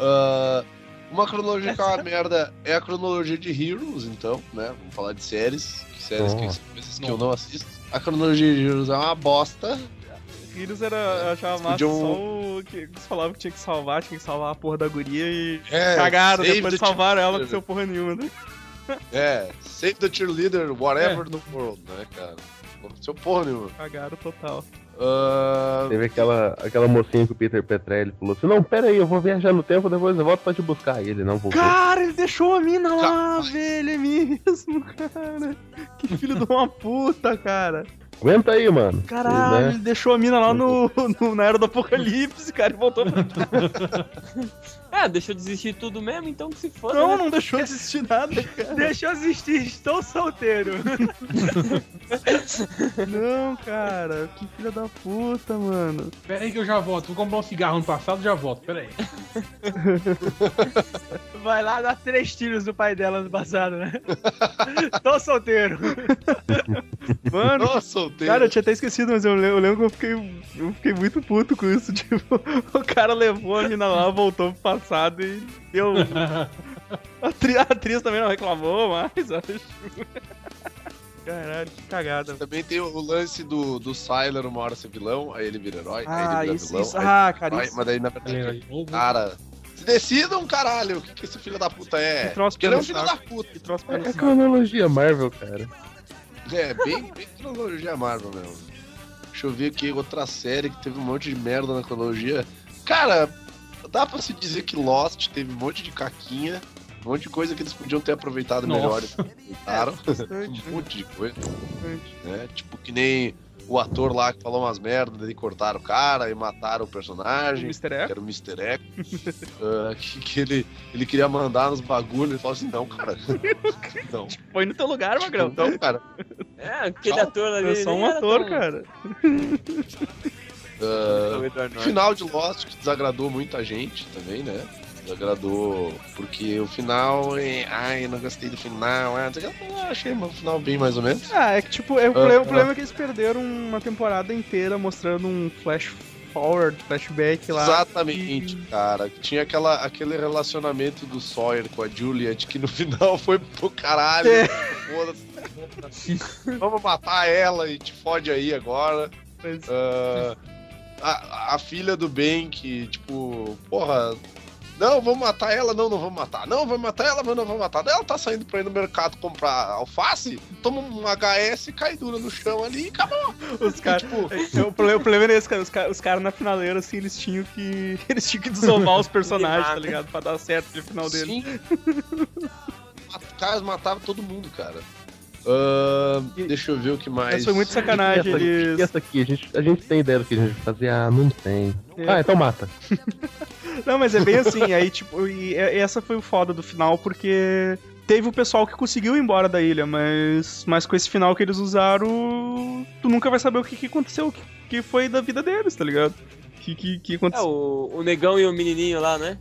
Ah, uma cronologia que é uma merda é a cronologia de Heroes, então, né? Vamos falar de séries. que Séries que, que eu não assisto. A cronologia de Heroes é uma bosta. Heroes era, eu achava massa Podiam- só o que eles falavam que tinha que salvar, tinha que salvar a porra da guria e É, cagaram, depois salvaram ela com seu porra nenhuma, né? É, save the cheerleader, whatever É. no world, né, cara? Aconteceu porra nenhuma. Cagaram total. Ah, Teve aquela, aquela mocinha que o Peter Petrelli falou assim: Não, pera aí, eu vou viajar no tempo, depois eu volto pra te buscar. E ele não voltou. Cara, ele deixou a mina lá, velho, é mesmo, cara. Que filho de uma puta, cara. Aguenta aí, mano. Caralho, Né? ele deixou a mina lá no, no- na era do apocalipse, cara, e voltou pra... Deixa eu desistir de tudo mesmo, então que se foda. Não, né? não deixou de assistir nada, cara. Deixa eu assistir, estou solteiro. Não, cara, que filha da puta, mano. Pera aí que eu já volto. Vou comprar um cigarro no passado já volto. Pera aí. Vai lá dar três tiros no pai dela no passado, né? Tô solteiro. Mano, nossa, solteiro. Cara, eu tinha até esquecido, mas eu, eu lembro que eu fiquei, eu fiquei muito puto com isso. Tipo, o cara levou a mina lá, voltou pro passado e deu. A, tri- a atriz também não reclamou mais, acho. Caralho, que cagada. Também tem o lance do, do Sylar uma hora ser vilão, aí ele vira herói, aí Ah, ele vira isso, vilão. isso. aí Ah, cara, vai, isso. Mas daí, na verdade, novo. cara, se decidam, caralho, o que, que esse filho da puta é? Que troço ele é um filho da puta. Que troço É, é cronologia Marvel, cara. É, bem, bem cronologia Marvel mesmo. Deixa eu ver aqui outra série que teve um monte de merda na cronologia. Cara, dá pra se dizer que Lost teve um monte de caquinha, um monte de coisa que eles podiam ter aproveitado Nossa. melhor. e Aproveitaram. Bastante, um monte de coisa. Né? Tipo, que nem o ator lá que falou umas merdas, daí cortaram o cara e mataram o personagem. Mr. Que Echo. era o Mr. Echo. Ah, que que ele, ele queria mandar nos bagulhos. Ele falou assim: não, cara. Não, Foi no teu lugar, Magrão. não, cara. É, aquele Tchau. ator ali. É só um ator, tão- cara. O Norton. final de Lost que desagradou muita gente também, né? Desagradou porque o final. É... Ai, não gostei do final. Ah, achei o final bem mais ou menos. Ah, é que tipo, é, o, problema, o problema é que eles perderam uma temporada inteira mostrando um flash forward, flashback lá. Exatamente, E- cara. Tinha aquela, aquele relacionamento do Sawyer com a Juliet que no final foi pro caralho. É. Vamos matar ela e te fode aí agora. Mas- Ah, a, a filha do Ben que, tipo, porra. Não, vamos matar ela, não, não vamos matar. Não, vamos matar ela, mas não vamos matar. Ela tá saindo pra ir no mercado comprar alface, toma um HS, cai dura no chão ali e acabou. Os caras. Tipo, É, o, problema, o problema é esse, cara. Os, ca- os caras na finaleira, assim, eles tinham que. Eles tinham que desovar os personagens, tá ligado? Pra dar certo no final dele. Sim. Os caras matavam todo mundo, cara. Ah, deixa eu ver o que mais. Mas foi muito sacanagem. E essa, Eles... e essa aqui, a gente, a gente tem ideia do que a gente fazer. Ah, não tem. É. Ah, então mata. Não, mas é bem assim. Aí, tipo, e e essa foi o foda do final, porque teve o pessoal que conseguiu ir embora da ilha, mas, mas com esse final que eles usaram, tu nunca vai saber o que, que aconteceu, o que, que foi da vida deles, tá ligado? O que, que, que É, aconteceu. o, o negão e o menininho lá, né?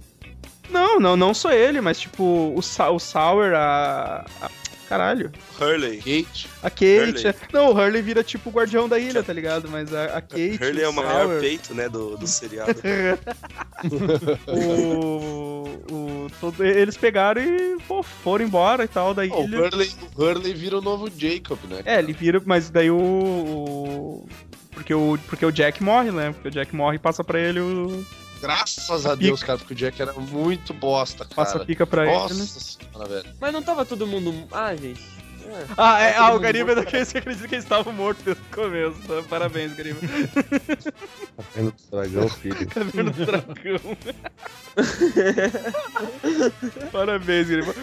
Não, não, não só ele, mas tipo, o, Sa o Sour, a. a- Caralho. Hurley. Kate. A Kate. Hurley. é- Não, o Hurley vira tipo o guardião da ilha, tá ligado? Mas a, a Kate. Hurley é o Sour, maior peito, né, do, do seriado. o, o, todo- eles pegaram e pô, foram embora e tal da Ó, o, ilha. Hurley, o Hurley vira o novo Jacob, né? É, ele vira, mas daí o. o- porque, o porque o Jack morre, né? Porque o Jack morre e passa pra ele o. Graças a Deus, cara, porque o Jack era muito bosta, cara. Passa pica pra Nossa ele. né? senhora, velho. Mas não tava todo mundo. Ah, gente. É. Ah, é, Tá ah o Gariba é daqueles que acredita que eles estavam mortos desde o começo. tá? Parabéns, Gariba. Tá vendo do dragão, filho. Caverna do dragão. Parabéns, Gariba.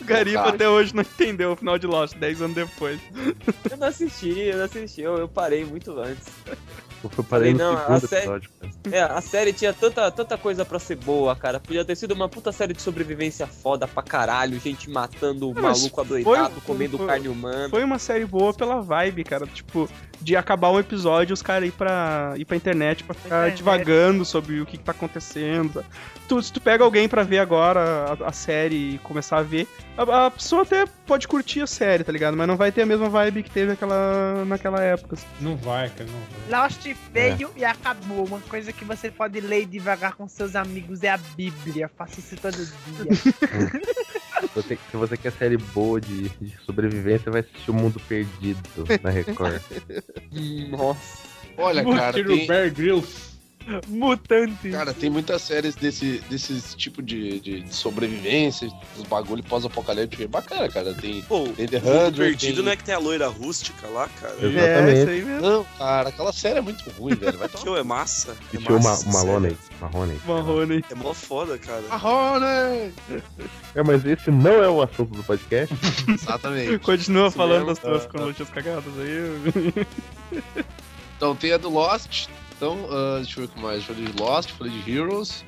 O Gariba até hoje não entendeu o final de Lost, 10 anos depois. Eu não assisti, eu não assisti, eu, eu parei muito antes. Eu fui parei no Não, a segundo sé- episódio, cara. É, a série tinha tanta, tanta coisa pra ser boa, cara. Podia ter sido uma puta série de sobrevivência foda pra caralho, gente matando o maluco adoidado, foi- comendo foi- carne humana. Foi uma série boa pela vibe, cara. Tipo, de acabar um episódio, os caras ir pra, ir pra internet pra ficar Internet. divagando sobre o que, que tá acontecendo. Tu, se tu pega alguém pra ver agora a, a série e começar a ver, a, a pessoa até pode curtir a série, tá ligado? Mas não vai ter a mesma vibe que teve aquela, naquela época. assim. Não vai, cara, não vai. Lost veio e acabou. Uma coisa que você pode ler devagar com seus amigos é a Bíblia. Faça isso todo dia. Se você, se você quer série boa de, de sobrevivência, vai assistir O Mundo Perdido na Record. Nossa. Olha, cara, tem, Bear Grylls. Mutante. cara, tem muitas séries desse, desses tipo de, de, de sobrevivência, dos bagulho pós-apocalíptico. É bacana, cara. Tem, Pô, tem The Hundred, perdido tem- não é que tem a loira rústica lá, cara. É, Exatamente. isso aí mesmo. Não, cara, aquela série é muito ruim, velho. Vai Que é massa. E É tinha o Ma Maloney. Marrone. Marrone. É mó foda, cara. Marrone! É, mas esse não é o assunto do podcast. Exatamente. Continua Isso falando mesmo, das tuas tá. cronologias cagadas aí. Então tem a do Lost. Então, ah, deixa eu ver o que mais. Falei de Lost, falei de Heroes.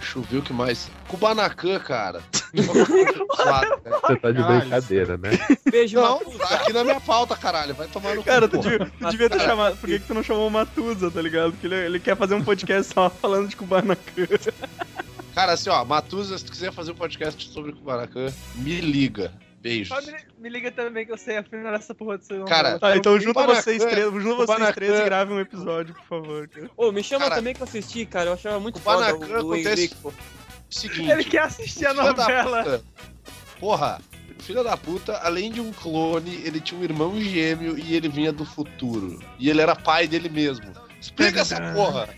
Deixa eu ver o que mais. Kubanacan, cara. Você tá de Caralho. brincadeira, né? Beijo, Não, tá aqui na minha pauta, caralho. Vai tomar no cu, Cara, tu pô. devia, tu devia ter chamado. Por que, que tu não chamou o Matusa, tá ligado? Porque ele, ele quer fazer um podcast só falando de Kubanacan. Cara, assim, ó, Matusa, se tu quiser fazer um podcast sobre Kubanacan, me liga. Beijos. Me, me liga também que eu sei afinal essa porra do seu Cara, Tá, então junta Kubanacan- vocês três, junta vocês três e gravem um episódio, por favor. Ô, me chama Cara, também que eu assisti, cara. Eu achava muito o foda o, o acontece- Henrique, pô. Seguinte. Ele quer assistir a novela. puta. Porra, filho da puta, além de um clone, ele tinha um irmão gêmeo e ele vinha do futuro. E ele era pai dele mesmo. Explica essa porra.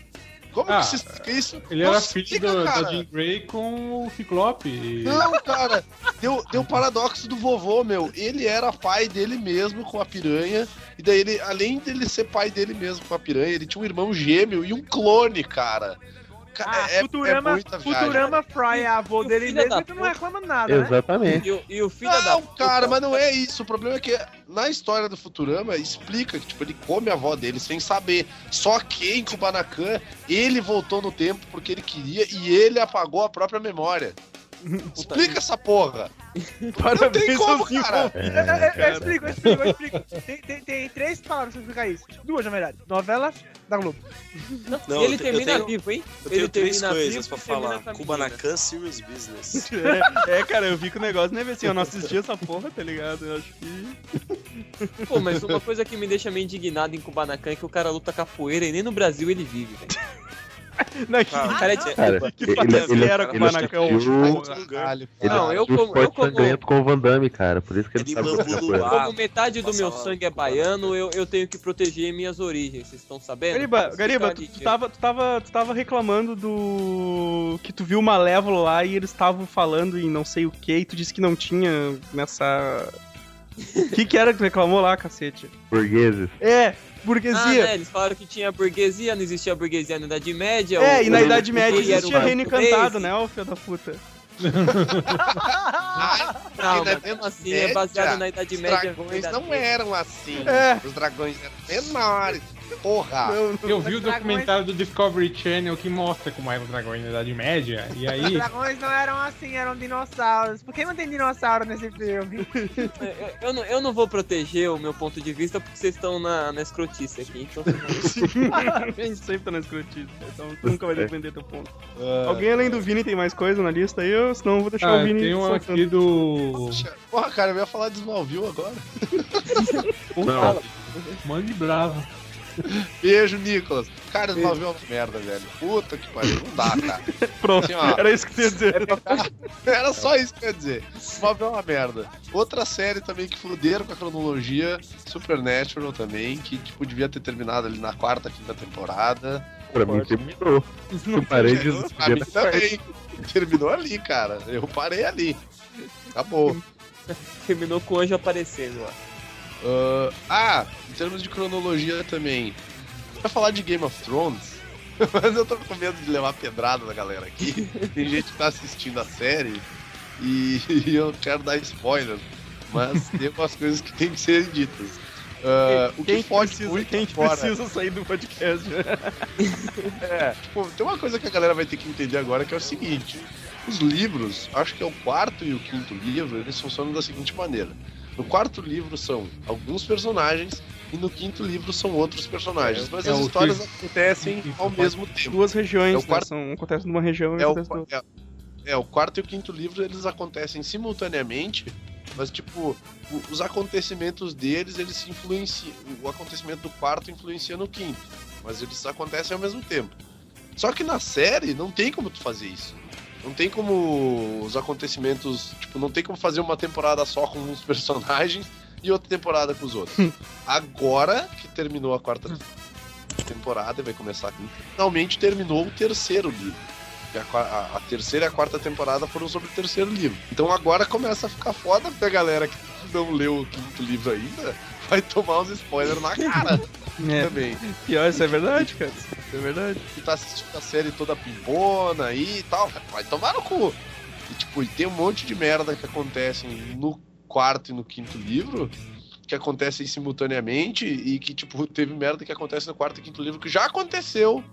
Como Ah, que se explica isso? Ele Não era filho explica, do, da. Jean Grey com o Ciclope. e- Não, cara, deu, deu paradoxo do vovô, meu. Ele era pai dele mesmo com a piranha. E daí ele, além dele ser pai dele mesmo com a piranha, ele tinha um irmão gêmeo e um clone, cara. Cara, Ah, é, Futurama, é muita viagem. Futurama Fry é avô E o dele mesmo da e tu não reclama nada, né? Exatamente. E, o- e o filho da Não, puta- cara, mas não é isso. O problema é que na história do Futurama explica que tipo, ele come a avó dele sem saber. Só que em Kubanacan ele voltou no tempo porque ele queria e ele apagou a própria memória. Explica essa porra. Parabéns tem como, cara. Eu, eu- eu- eu explico, eu explico, eu explico. Tem, tem, tem três palavras pra explicar isso. Duas, na verdade. Novelas da Globo. Não, e ele termina tenho- vivo, hein? Eu ele tenho três termina coisas vivo pra falar. Kubanacan Serious Business. É, é, cara, eu vi que o negócio não é assim, eu não assisti essa porra, tá ligado? Eu acho que. Pô, mas uma coisa que me deixa meio indignado em Kubanacan é que o cara luta capoeira e nem no Brasil ele vive, velho. Não, que, Ah, O cara é. Cara, que assistiu, porra. Caralho, ele Não, eu como- eu como- Sangrento com o Van Damme, cara. Por isso que ele Ele sabe o que é bambu coisa. Como metade do passa meu sangue é baiano, eu, eu tenho que proteger minhas origens, vocês estão sabendo? Gariba, Gariba, tu, tu tava, tu, tava, tu tava reclamando do. que tu viu o Malévolo lá e eles estavam falando em não sei o que, e tu disse que não tinha nessa. O que, que era que tu reclamou lá, cacete? Burgueses. É, Ah, burguesia. né, eles falaram que tinha burguesia, não existia burguesia na Idade Média. é, o- e na Idade Média existia um reino encantado, né, ô filho da puta? Não, mas mesmo assim, é Média, baseado na Idade Os Média. dragões não eram assim. É. Os dragões eram menores. Porra. Não, Eu vi o Dragões- documentário do Discovery Channel que mostra como eram os dragões na Idade Média. E Os aí, dragões não eram assim, eram dinossauros. Por que não tem dinossauro nesse filme? Eu, eu não, eu não vou proteger o meu ponto de vista porque vocês estão na, na escrotice aqui. Então, a gente sempre tá na escrotice, então tu nunca vai defender teu ponto. Ah, Alguém além do Vini tem mais coisa na lista aí? Ou senão eu vou deixar ah, o Vini tem um soltando. aqui do. Porra, cara, eu ia falar de Smallville agora. Não, Mande bravo. Beijo, Nicolas. Cara, é uma merda, velho. Puta que pariu. Não dá, cara. Pronto, Assim, ó. era isso que tu ia dizer. Era só isso que eu ia dizer. Smallville é uma merda. Outra série também que fuderam com a cronologia, Supernatural também, que tipo devia ter terminado ali na quarta, quinta temporada. pra mim terminou. Eu parei de Pra mim também. Terminou ali, cara. Eu parei ali. Acabou. terminou com o anjo aparecendo lá. Ah, ah, em termos de cronologia também. Pra falar de Game of Thrones, mas eu tô com medo de levar pedrada da galera aqui. Tem gente que tá assistindo a série e, e eu quero dar spoiler, mas tem umas coisas que tem que ser ditas. Ah, o que Quem pode precisa, muito quem fora- precisa sair do podcast? É, tipo, tem uma coisa que a galera vai ter que entender agora que é o seguinte: os livros, acho que é o quarto e o quinto livro, eles funcionam da seguinte maneira. No quarto livro são alguns personagens e no quinto livro são outros personagens, mas é as o histórias acontecem ao mesmo tempo. Duas regiões, É o né? quarto- São, acontece numa região e É o, acontece noutra. é, é, o quarto e o quinto livro eles acontecem simultaneamente, mas tipo, o- os acontecimentos deles, eles se influenciam. O acontecimento do quarto influencia no quinto, mas eles acontecem ao mesmo tempo. Só que na série não tem como tu fazer isso. Não tem como os acontecimentos, tipo, não tem como fazer uma temporada só com uns personagens e outra temporada com os outros. Agora que terminou a quarta temporada e vai começar a quinta, finalmente terminou o terceiro livro. A, a- a terceira e a quarta temporada foram sobre o terceiro livro. Então agora começa a ficar foda porque a galera que não leu o quinto livro ainda vai tomar uns spoilers na cara É, também. pior, isso é verdade, cara. Isso é verdade. Que tá assistindo a série toda pimpona aí e tal, vai tomar no cu. E, tipo, e tem um monte de merda que acontecem no quarto e no quinto livro que acontecem simultaneamente e que, tipo, teve merda que acontece no quarto e quinto livro que já aconteceu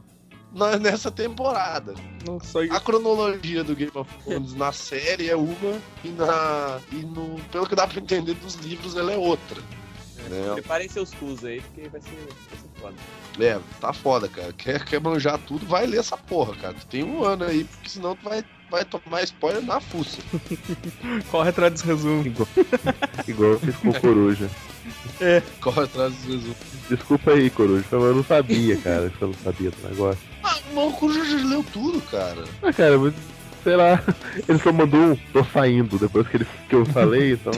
na- nessa temporada. Nossa, A cronologia do Game of Thrones na série é uma e na e no pelo que dá pra entender dos livros ela é outra. Né? Preparem seus cus aí, porque vai ser, vai ser foda. É, tá foda, cara. Quer, quer manjar tudo, vai ler essa porra, cara. Tu tem um ano aí, porque senão tu vai, vai tomar spoiler na fuça. corre atrás dos resumos. igual, igual eu fiz com o Coruja. Corre atrás dos resumos. Desculpa aí, Coruja, mas eu não sabia, cara, eu não sabia do negócio. Ah, o Coruja já leu tudo, cara. Ah, cara, mas sei lá, ele só mandou um, tô saindo, depois que, ele, que eu falei, então.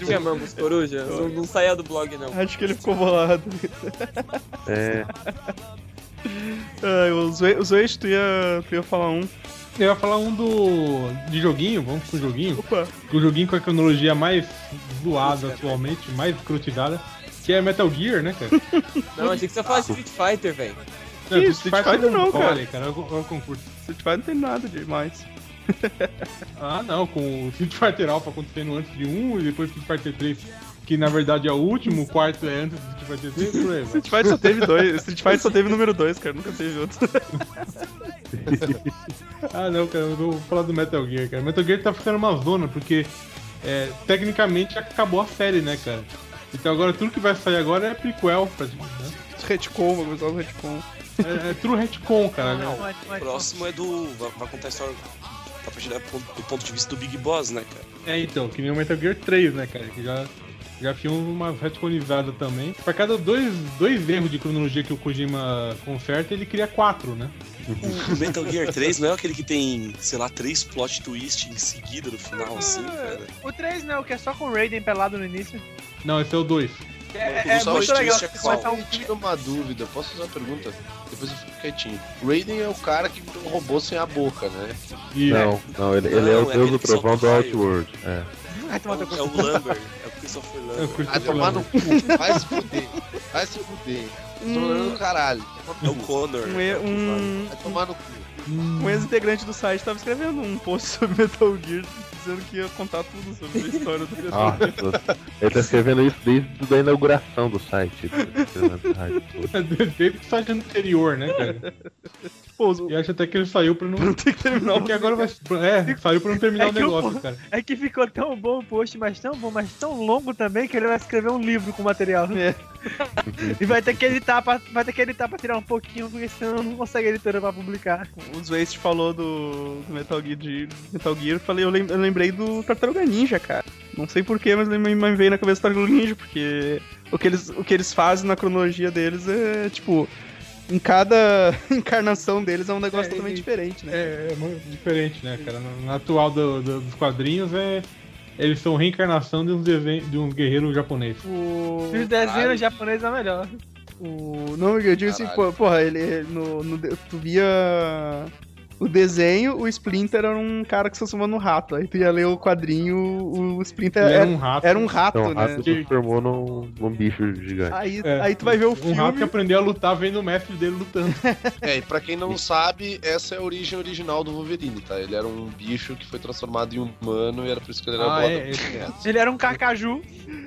De- Te amamos, coruja. Não, não saia do blog, não. Acho que ele ficou bolado. É. Ai, os Zoe, tu ia, tu ia falar um. Eu ia falar um do. de joguinho, vamos pro joguinho. Opa, O joguinho com a cronologia mais zoada atualmente, mais escrotizada. Que é Metal Gear, né, cara? Não, achei que você falasse Street Fighter, velho. Isso, Street Fighter não, cara. Olha, cara, o o concurso. Street Fighter não tem nada demais. Ah, não, com o Street Fighter Alpha acontecendo antes de um e depois Street Fighter 3, que na verdade é o último, o quarto é antes do Street Fighter 3, por aí. Street Fighter só teve dois. Street Fighter só teve número dois, cara. Nunca teve outro. Ah, não, cara, eu vou falar do Metal Gear, cara. Metal Gear tá ficando uma zona, porque é, tecnicamente acabou a série, né, cara? Então agora tudo que vai sair agora é prequel, praticamente, né? retcon, vou usar o retcon. É, é true retcon, cara. né? O próximo é do. Vai, contar a história a partir do ponto de vista do Big Boss, né, cara? É, então, que nem o Metal Gear 3, né, cara? Que já, já tinha uma retconizada também. Pra cada dois, dois erros de cronologia que o Kojima conserta, ele cria quatro, né? O Metal Gear 3 não é aquele que tem, sei lá, três plot twists em seguida no final, assim, cara. O 3 não, que é só com o Raiden pelado no início. Não, esse é o 2. É, é Só muito o legal. twist é um Eu tinha uma dúvida, posso fazer uma pergunta? Depois eu fico quietinho. Raiden é o cara que virou um robô sem a boca, né? E Não, não, ele, ele é o Não, é deus aquele do trovão do. Outworld. É. Vai tomar É o Lambert, é o Christopher É o Lambert. Vai Christopher tomar no Lambert. cu, vai se fuder. Vai se fuder. Tô olhando no caralho. É o Connor. Um, e- um, Vai tomar no cu. um ex-integrante do site tava escrevendo um post sobre Metal Gear, dizendo que ia contar tudo sobre a história do Nossa, Gear. ele tá escrevendo isso desde a inauguração do site. Desde o site anterior, né, cara? Pô, E acho até que ele saiu pra não. não tem que terminar o Porque agora vai. É, saiu pra não terminar É o que o- negócio, cara. É que ficou tão bom o post, mas tão bom, mas tão longo também, que ele vai escrever um livro com material. É. e vai ter que editar pra, vai ter que editar pra tirar um pouquinho, porque senão não consegue editora pra publicar. O Waste falou do, do Metal Gear, de Metal Gear, eu falei, eu, lem- eu lembrei do Tartaruga Ninja, cara. Não sei porquê, mas me, me veio na cabeça do Tartaruga Ninja, porque o que, eles, o que eles fazem na cronologia deles é, tipo, em cada encarnação deles é um negócio É, totalmente e- diferente, né? É, é muito diferente, né, cara? No, no atual do- do- dos quadrinhos, é. Eles são reencarnação de um, desenho, de um guerreiro japonês. O, Os desenhos japoneses é melhor. o, não, eu digo assim, porra, ele, no, no, tu via o desenho, o Splinter era um cara que se transformou no rato, aí tu ia ler o quadrinho, o Splinter era, era um rato. era um rato, Então, o né? rato se transformou num, num bicho gigante. Aí, É, aí tu vai ver o Um filme. rato que aprendeu a lutar vendo o mestre dele lutando. É, e pra quem não sabe, essa é a origem original do Wolverine, tá? Ele era um bicho que foi transformado em humano e era por isso que ele era Ah, é, ele, Ele era um carcaju.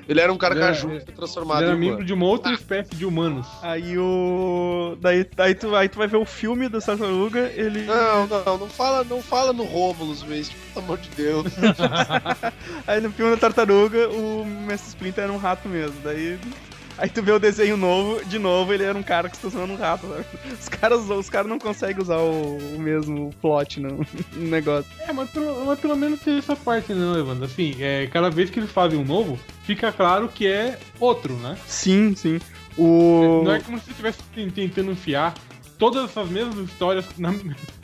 Ele era um carcaju Ele era- que foi transformado ele era em membro humano. de uma outra espécie de humanos. Aí o. Daí, daí tu, aí tu vai ver o filme do Tartaruga, ele. Não, não, não fala, não fala no Romulus, Waste, pelo amor de Deus. Aí no filme da Tartaruga, o Mestre Splinter era um rato mesmo. Daí. Aí tu vê o desenho novo, de novo, ele era um cara que se transformou num rato. sabe? Os caras, os caras não conseguem usar o, o mesmo plot no, no negócio. É, mas pelo, mas pelo menos tem essa parte, não, Evandro. Assim, é, cada vez que eles fazem um novo, fica claro que é outro, né? Sim, sim. O. Não é como se estivesse ten- tentando enfiar todas essas mesmas histórias na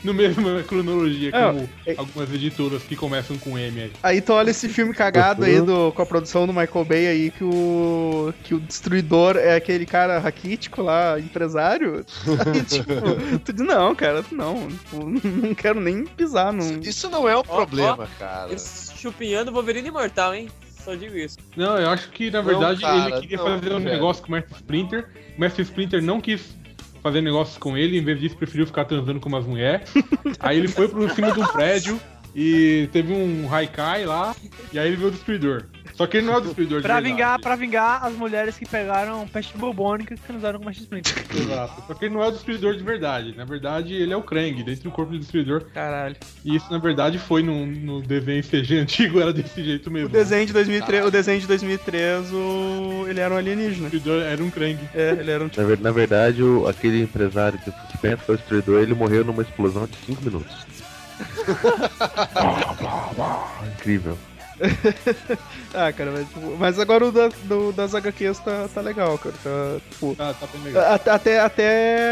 no mesma cronologia, É, como é- algumas editoras que começam com M aí. Aí tu olha esse filme cagado aí do, com a produção do Michael Bay aí, que o. que o destruidor é aquele cara raquítico lá, empresário. Aí, tipo, tu diz, não, cara, não. tipo, não quero nem pisar num. Isso não é o problema, cara. Esse chupinhando Wolverine imortal, hein? Só digo isso. Não, eu acho que na Não, verdade cara, ele queria não, fazer um velho. negócio com o Mestre Splinter. O Mestre Splinter não quis fazer negócios com ele, em vez disso preferiu ficar transando com umas mulheres. aí ele foi pro cima de um prédio e teve um Haikai lá, e aí ele viu o destruidor. Só que ele não é o destruidor de Pra verdade. vingar, pra vingar as mulheres que pegaram peste bubônica que transaram com o Mestre Splinter. Exato. Só que ele não é o destruidor de verdade. Na verdade, ele é o Krang, dentro do corpo do destruidor. Caralho. E isso, na verdade, foi no, no desenho CG antigo, era desse jeito mesmo. O desenho de 2003, o desenho de 2003, o... ele era um O alienígena. destruidor era um Krang. É, ele era um tipo. Na, na verdade, o- aquele empresário que se pensa que é o destruidor, ele morreu numa explosão de 5 minutos. Incrível. Ah, cara, mas, tipo, mas agora o da- do- das HQs tá, tá legal, cara. Tá, tipo, Tá, tá bem legal. a- até, até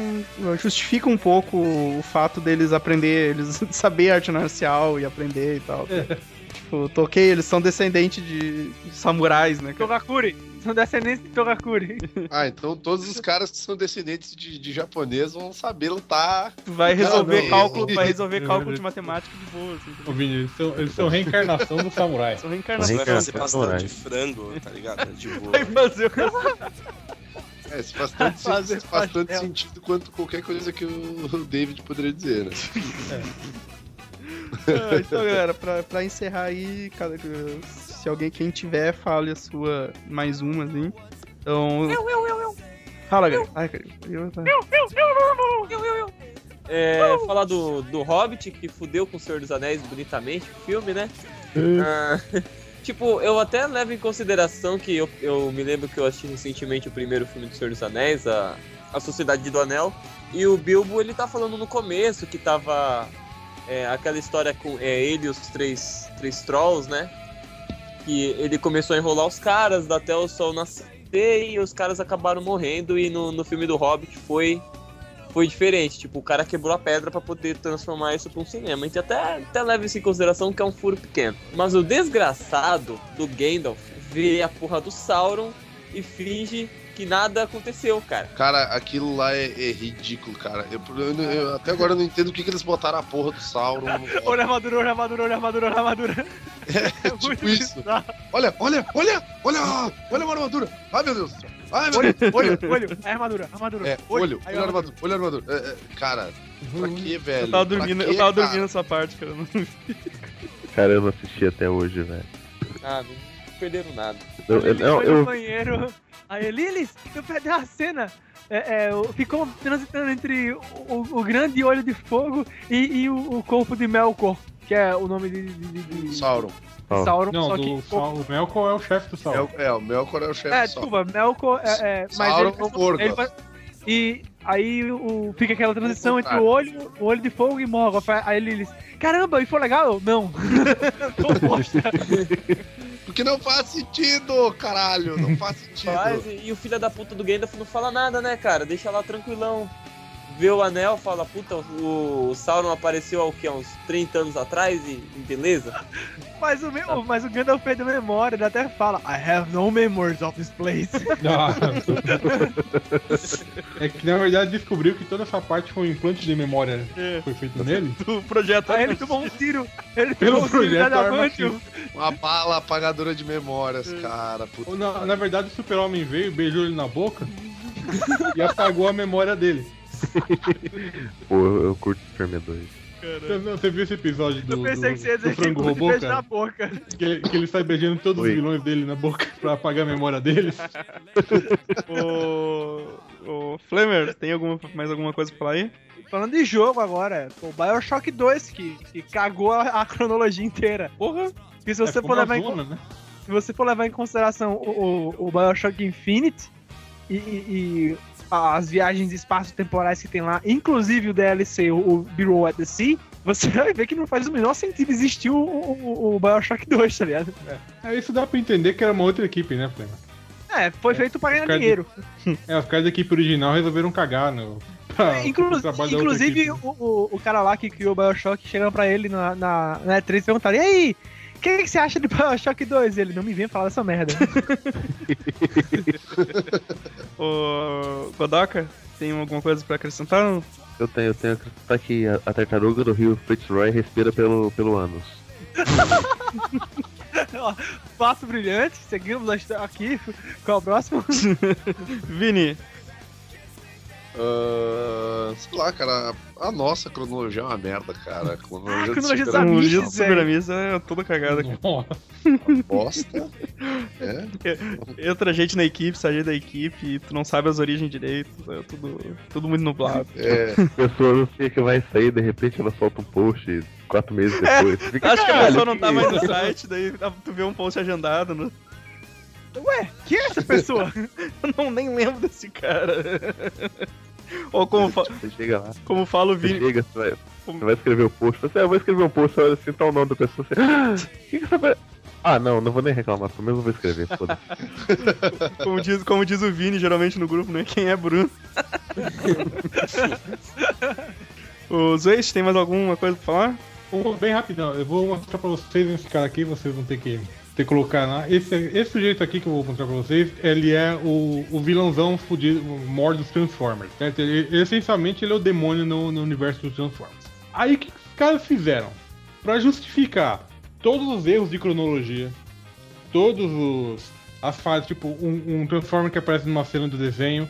hum, justifica um pouco o fato deles aprender, eles saber arte marcial e aprender e tal. Tipo, toquei, eles são descendentes de samurais, né, cara? Togakuri. São descendentes de Togakuri. Ah, então todos os caras que são descendentes de, de japonês vão saber lutar. Tu vai resolver não. cálculo, vai resolver cálculo de matemática de boa, assim. Ô, Vini, eles são, eles são reencarnação do samurai. São Você reencarnações. vai fazer pastel de frango, tá ligado? De boa. Vai fazer o É, isso faz tanto, Fazer isso faz tanto sentido quanto qualquer coisa que o David poderia dizer, né? Ah, então, galera, pra, pra encerrar aí, cada, se alguém, quem tiver, fale a sua mais uma, assim. Então. Eu, eu, eu, eu. Fala, galera. Ai, cara. Eu, tá. É, falar do, do Hobbit, que fudeu com o Senhor dos Anéis bonitamente, o filme, né? Ah, tipo, eu até levo em consideração que eu, eu me lembro que eu assisti recentemente o primeiro filme do Senhor dos Anéis, a, a Sociedade do Anel, e o Bilbo, ele tá falando no começo que tava é, aquela história com é, ele e os três, três trolls, né? Que ele começou a enrolar os caras até o sol nascer e os caras acabaram morrendo, e no, no filme do Hobbit foi foi diferente. Tipo, o cara quebrou a pedra pra poder transformar isso pra um cinema. Então até, até leva isso em consideração que é um furo pequeno. Mas o desgraçado do Gandalf vê a porra do Sauron e finge que nada aconteceu, cara. Cara, aquilo lá é, é ridículo, cara. Eu, eu- eu- até agora eu não entendo o que, que eles botaram a porra do Sauron. Olha a armadura, olha a armadura, olha a armadura, olha a armadura. É tipo isso. Olha, olha, olha, olha, olha a armadura. Ai, meu Deus. Ai, meu Olho, Deus. olho, olho. É a armadura, armadura. É, olho, a a armadura, olha a armadura. É, é, cara, pra que, velho? Eu tava dormindo, quê, eu tava cara? dormindo nessa parte, cara. Não- Cara, eu não assisti até hoje, velho. Ah, não perderam nada. Eu, eu, Ele no eu, banheiro. Aí, Lilis, eu perdi a cena. É, é, ficou transitando entre o, o- o grande olho de fogo e, e o, o corpo de Melkor, que é o nome de, de, de- de Sauron. Sauron. Sauron. Não, só do, que, o Melkor é o chefe do É, Sauron. é, o Melkor é o chefe É, do Sauron. desculpa, Melkor é. é mas Sauron ele, é o Morgoth. ele faz- E aí o, fica aquela transição entre o olho, o olho de fogo e Morgoth. Aí Lilis, caramba, e foi legal? Não. Porque não faz sentido, caralho. Não faz sentido. Faz, e, e o filho da puta do Gandalf não fala nada, né, cara? Deixa lá tranquilão. Vê o anel, fala, puta, o, Sauron apareceu há o quê? Uns 30 anos atrás e, e beleza? mas, o meu, mas o Gandalf perde a memória, ele até fala: I have no memories of this place. Ah. é que na verdade descobriu que toda essa parte foi um implante de memória É. que foi feito nele. Do projeto. Aí ele tomou um tiro. Ele Pelo tomou um tiro projeto da. Uma bala apagadora de memórias, cara. Puta Na, na verdade, o super-homem veio, beijou ele na boca e apagou a memória dele. pô, eu, curto Superman 2. Você, não, você viu esse episódio do, Eu pensei do, que você ia do dizer que frango ele robô, beijo na cara? boca. Que, ele- que ele sai beijando todos Oi. os vilões dele na boca pra apagar a memória deles. Ô. Ô. Flamer, tem alguma, mais alguma coisa pra falar aí? Falando de jogo agora, o Bioshock 2 que, que cagou a, a cronologia inteira. Porra! Porque se você, É, for levar em, zona, né? se você for levar em consideração o, o, o Bioshock Infinite e, e- e as viagens espaço-temporais que tem lá, inclusive o DLC, o, o Below at the Sea, você vai ver que não faz o menor sentido existir o, o, o Bioshock 2, tá ligado? É, isso dá pra entender que era uma outra equipe, né, Flema? É, foi feito pra ganhar dinheiro. É, os caras da equipe original resolveram cagar no. pra- Inclu- da outra inclusive, equipe. o, o, o cara lá que criou o Bioshock chegando pra ele na, na, na E3 e perguntaram: E aí, que, que você acha de Bioshock 2? Ele não me vem falar dessa merda. Ô. Godoka, tem alguma coisa pra acrescentar? Eu tenho, eu tenho que acreditar que a, a tartaruga do rio Fitzroy respira pelo, pelo ânus. Ó, Passo brilhante, seguimos aqui. Qual é o próximo? Vini, Ah, sei lá, cara, a nossa cronologia é uma merda, cara. A cronologia, Ah, do cronologia Amish, dia do velho. Super Amissa é toda cagada. cara. Bosta. É. Entra gente na equipe, sai gente da equipe, e tu não sabe as origens direito, é tudo, tudo muito nublado. É, A pessoa anuncia que vai sair, de repente ela solta um post quatro meses depois. Você fica, Acho que a "Caralho, pessoa não tá mais isso?" no site, daí tu vê um post agendado. No... Ué, quem é essa pessoa? Eu não nem lembro desse cara. Ou como, fa- Você chega lá, como fala o você Vini. chega, você vai, você vai escrever o post. Você, ah, eu vou escrever um post, você olha assim, tá o nome da pessoa. Você, ah, que que você vai... Ah, não, não vou nem reclamar, pelo menos eu vou escrever. Como diz, como diz o Vini, geralmente no grupo, né? Quem é Bruno? o Zeist, tem mais alguma coisa pra falar? Um, Bem rapidão, eu vou mostrar pra vocês esse cara aqui, vocês vão ter que Você colocar lá. Esse, esse sujeito aqui que eu vou mostrar pra vocês, ele é o, o vilãozão fudido, o maior dos Transformers. Certo? Ele- essencialmente, ele é o demônio no, no universo dos Transformers. Aí o que os caras fizeram? Pra justificar todos os erros de cronologia, todos os. as falhas, tipo, um, um Transformer que aparece numa cena do desenho.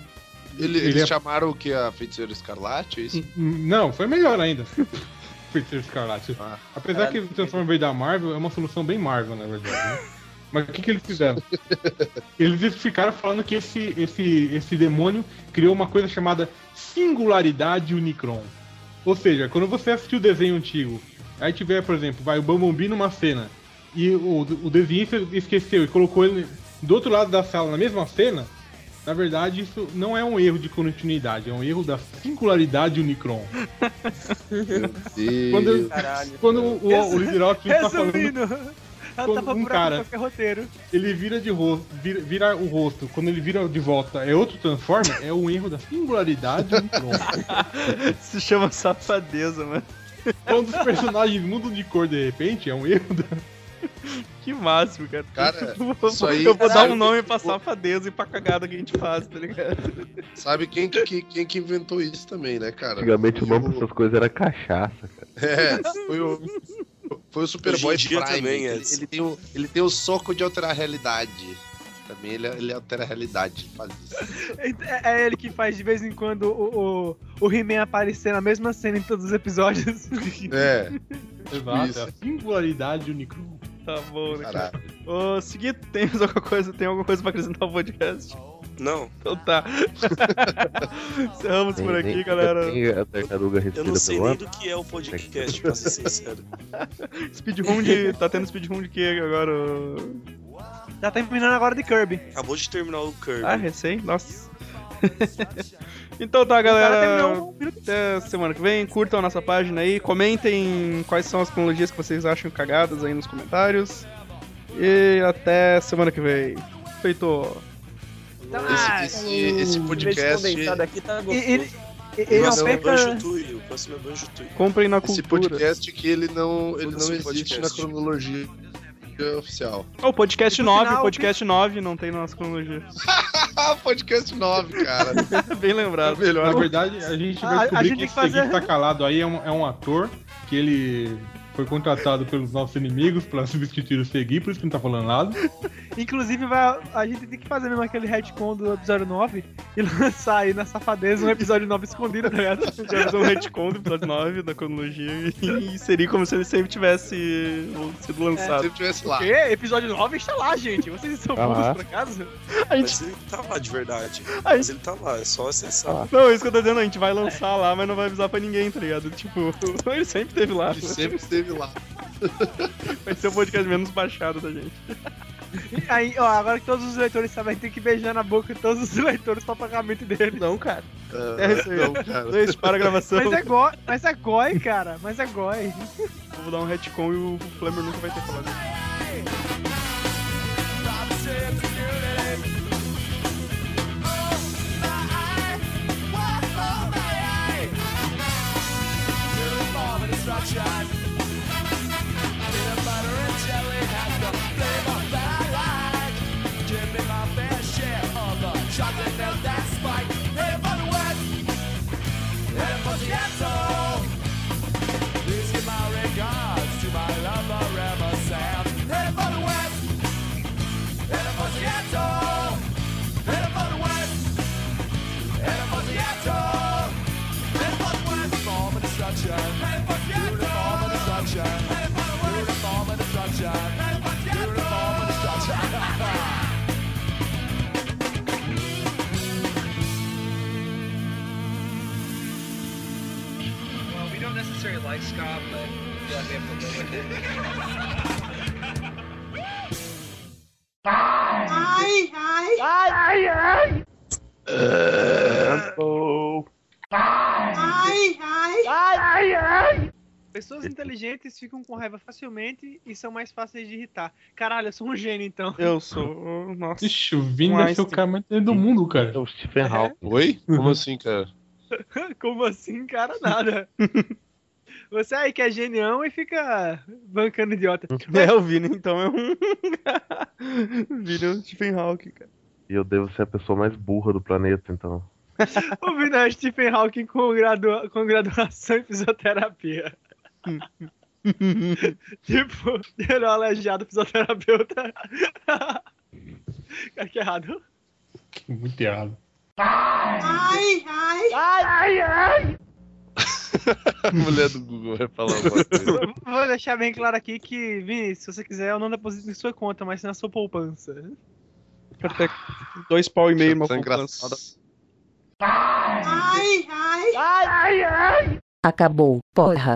Ele- Ele eles é- chamaram o que? A Feiticeira Escarlate? É isso? Não, foi melhor ainda. Feiticeiro Escarlate. Ah. Apesar que o Transformer veio da Marvel, é uma solução bem Marvel, na verdade. Né? Mas o que, que eles fizeram? Eles justificaram falando que esse, esse, esse demônio criou uma coisa chamada singularidade Unicron. Ou seja, quando você assistiu o desenho antigo, aí tiver, por exemplo, vai o Bumblebee numa cena, e o, o desenhista esqueceu e colocou ele do outro lado da sala na mesma cena, na verdade isso não é um erro de continuidade, é um erro da singularidade Unicron. Quando, Caralho. quando o, o Líder Optimus tá falando Quando tava um por cara- ele vira de rosto, vira, vira o rosto, quando ele vira de volta é outro Transformer, é um erro da singularidade Unicron. Se chama safadeza, mano. Quando os personagens mudam de cor de repente, é um erro da. Que máximo, cara. Cara, eu vou, isso aí- eu vou dar um nome pra safadeza e pra cagada que a gente faz, tá ligado? Sabe quem que, que- quem que inventou isso também, né, cara? Antigamente o nome pra essas coisas era cachaça, cara. É, foi o, foi o Superboy Prime. também, ele, Edson. ele tem o, ele tem o soco de alterar a realidade. Também ele, ele altera a realidade, faz isso. É, é ele que faz de vez em quando o, o, o He-Man aparecer na mesma cena em todos os episódios. É, Exato, é a singularidade Unicron. Tá bom, né, cara? caralho. Ô, seguir, tem alguma coisa? Tem alguma coisa pra acrescentar ao podcast? Não, Então tá. Encerramos por aqui, Nem- galera. nem a tartaruga eu não sei nem do que é o podcast, pra ser sincero. Speedrun de. Tá tendo speedrun de quê agora? Ô? Tá terminando agora de Kirby. Acabou de terminar o Kirby. Ah, recém? Nossa. então tá, galera. um. Até semana que vem. Curtam a nossa página aí. Comentem quais são as cronologias que vocês acham cagadas aí nos comentários. E até semana que vem. Feito. Ah, Esse, esse, esse Leite podcast. aqui tá gostoso. ele, ele não próximo é. Banjo próximo é Banjo. Comprem na Esse cultura. podcast que ele não, ele não Esse existe na podcast. Cronologia oficial. Ó, o podcast E no 9, final, o podcast 9 não tem na nossa cronologia. podcast 9, cara. Bem É lembrado. melhor. Na verdade, a gente A- vai a descobrir gente que tem esse que fazer- seguinte tá calado aí é um, é um ator que ele foi contratado pelos nossos inimigos pra substituir o Segui, por isso que não tá falando nada. Inclusive, vai, a gente tem que fazer mesmo aquele retcon do episódio 9 e lançar aí na safadeza um episódio 9 escondido, tá ligado? Já fazer um retcon do episódio 9 da cronologia e seria como se ele sempre tivesse sido Se lançado. ele tivesse lá. O quê? Episódio 9 está lá, gente. Vocês são Tá burros por acaso? A gente, Mas ele tá lá de verdade. a Mas gente, ele tá lá, é só acessar. não, é isso que eu tô dizendo, a gente vai lançar lá, mas não vai avisar pra ninguém, tá ligado? Tipo, ele sempre teve lá. Ele sempre esteve lá. Vai ser o podcast menos baixado da gente. Aí, ó, agora que todos os leitores sabem, tem que beijar na boca de todos os leitores pra pagamento dele. Não, cara. Ah, É isso aí. não, cara. Deixa, para a gravação. Mas é goi, mas é goi, cara. Mas é goi. Vou dar um retcon e o Flamer nunca vai ter falado. We have to live with it. Pessoas inteligentes ficam com raiva facilmente e são mais fáceis de irritar. Caralho, eu sou um gênio, então. Eu sou. Nossa. Ixi, o Vini deve ser o cara mais do mundo, cara. É o Stephen Hawking. Oi? Como assim, cara? Como assim, cara? Nada. Você aí que é genião e fica bancando idiota. É, o Vini então é um. Vini é um Stephen Hawking, cara. E eu devo ser a pessoa mais burra do planeta, então. O Vini é o Stephen Hawking com, gradua- com graduação em fisioterapia. tipo, ele é um aleijado fisioterapeuta. Cara, que errado. Muito errado. Ai, ai, ai, ai. A mulher do Google vai falar uma coisa. Vou deixar bem claro aqui que, Vini, se você quiser, eu não deposito em sua conta, mas na sua poupança. Ter dois pau e meio Isso é poupança. engraçado. Ai, ai, ai, ai. Acabou, porra.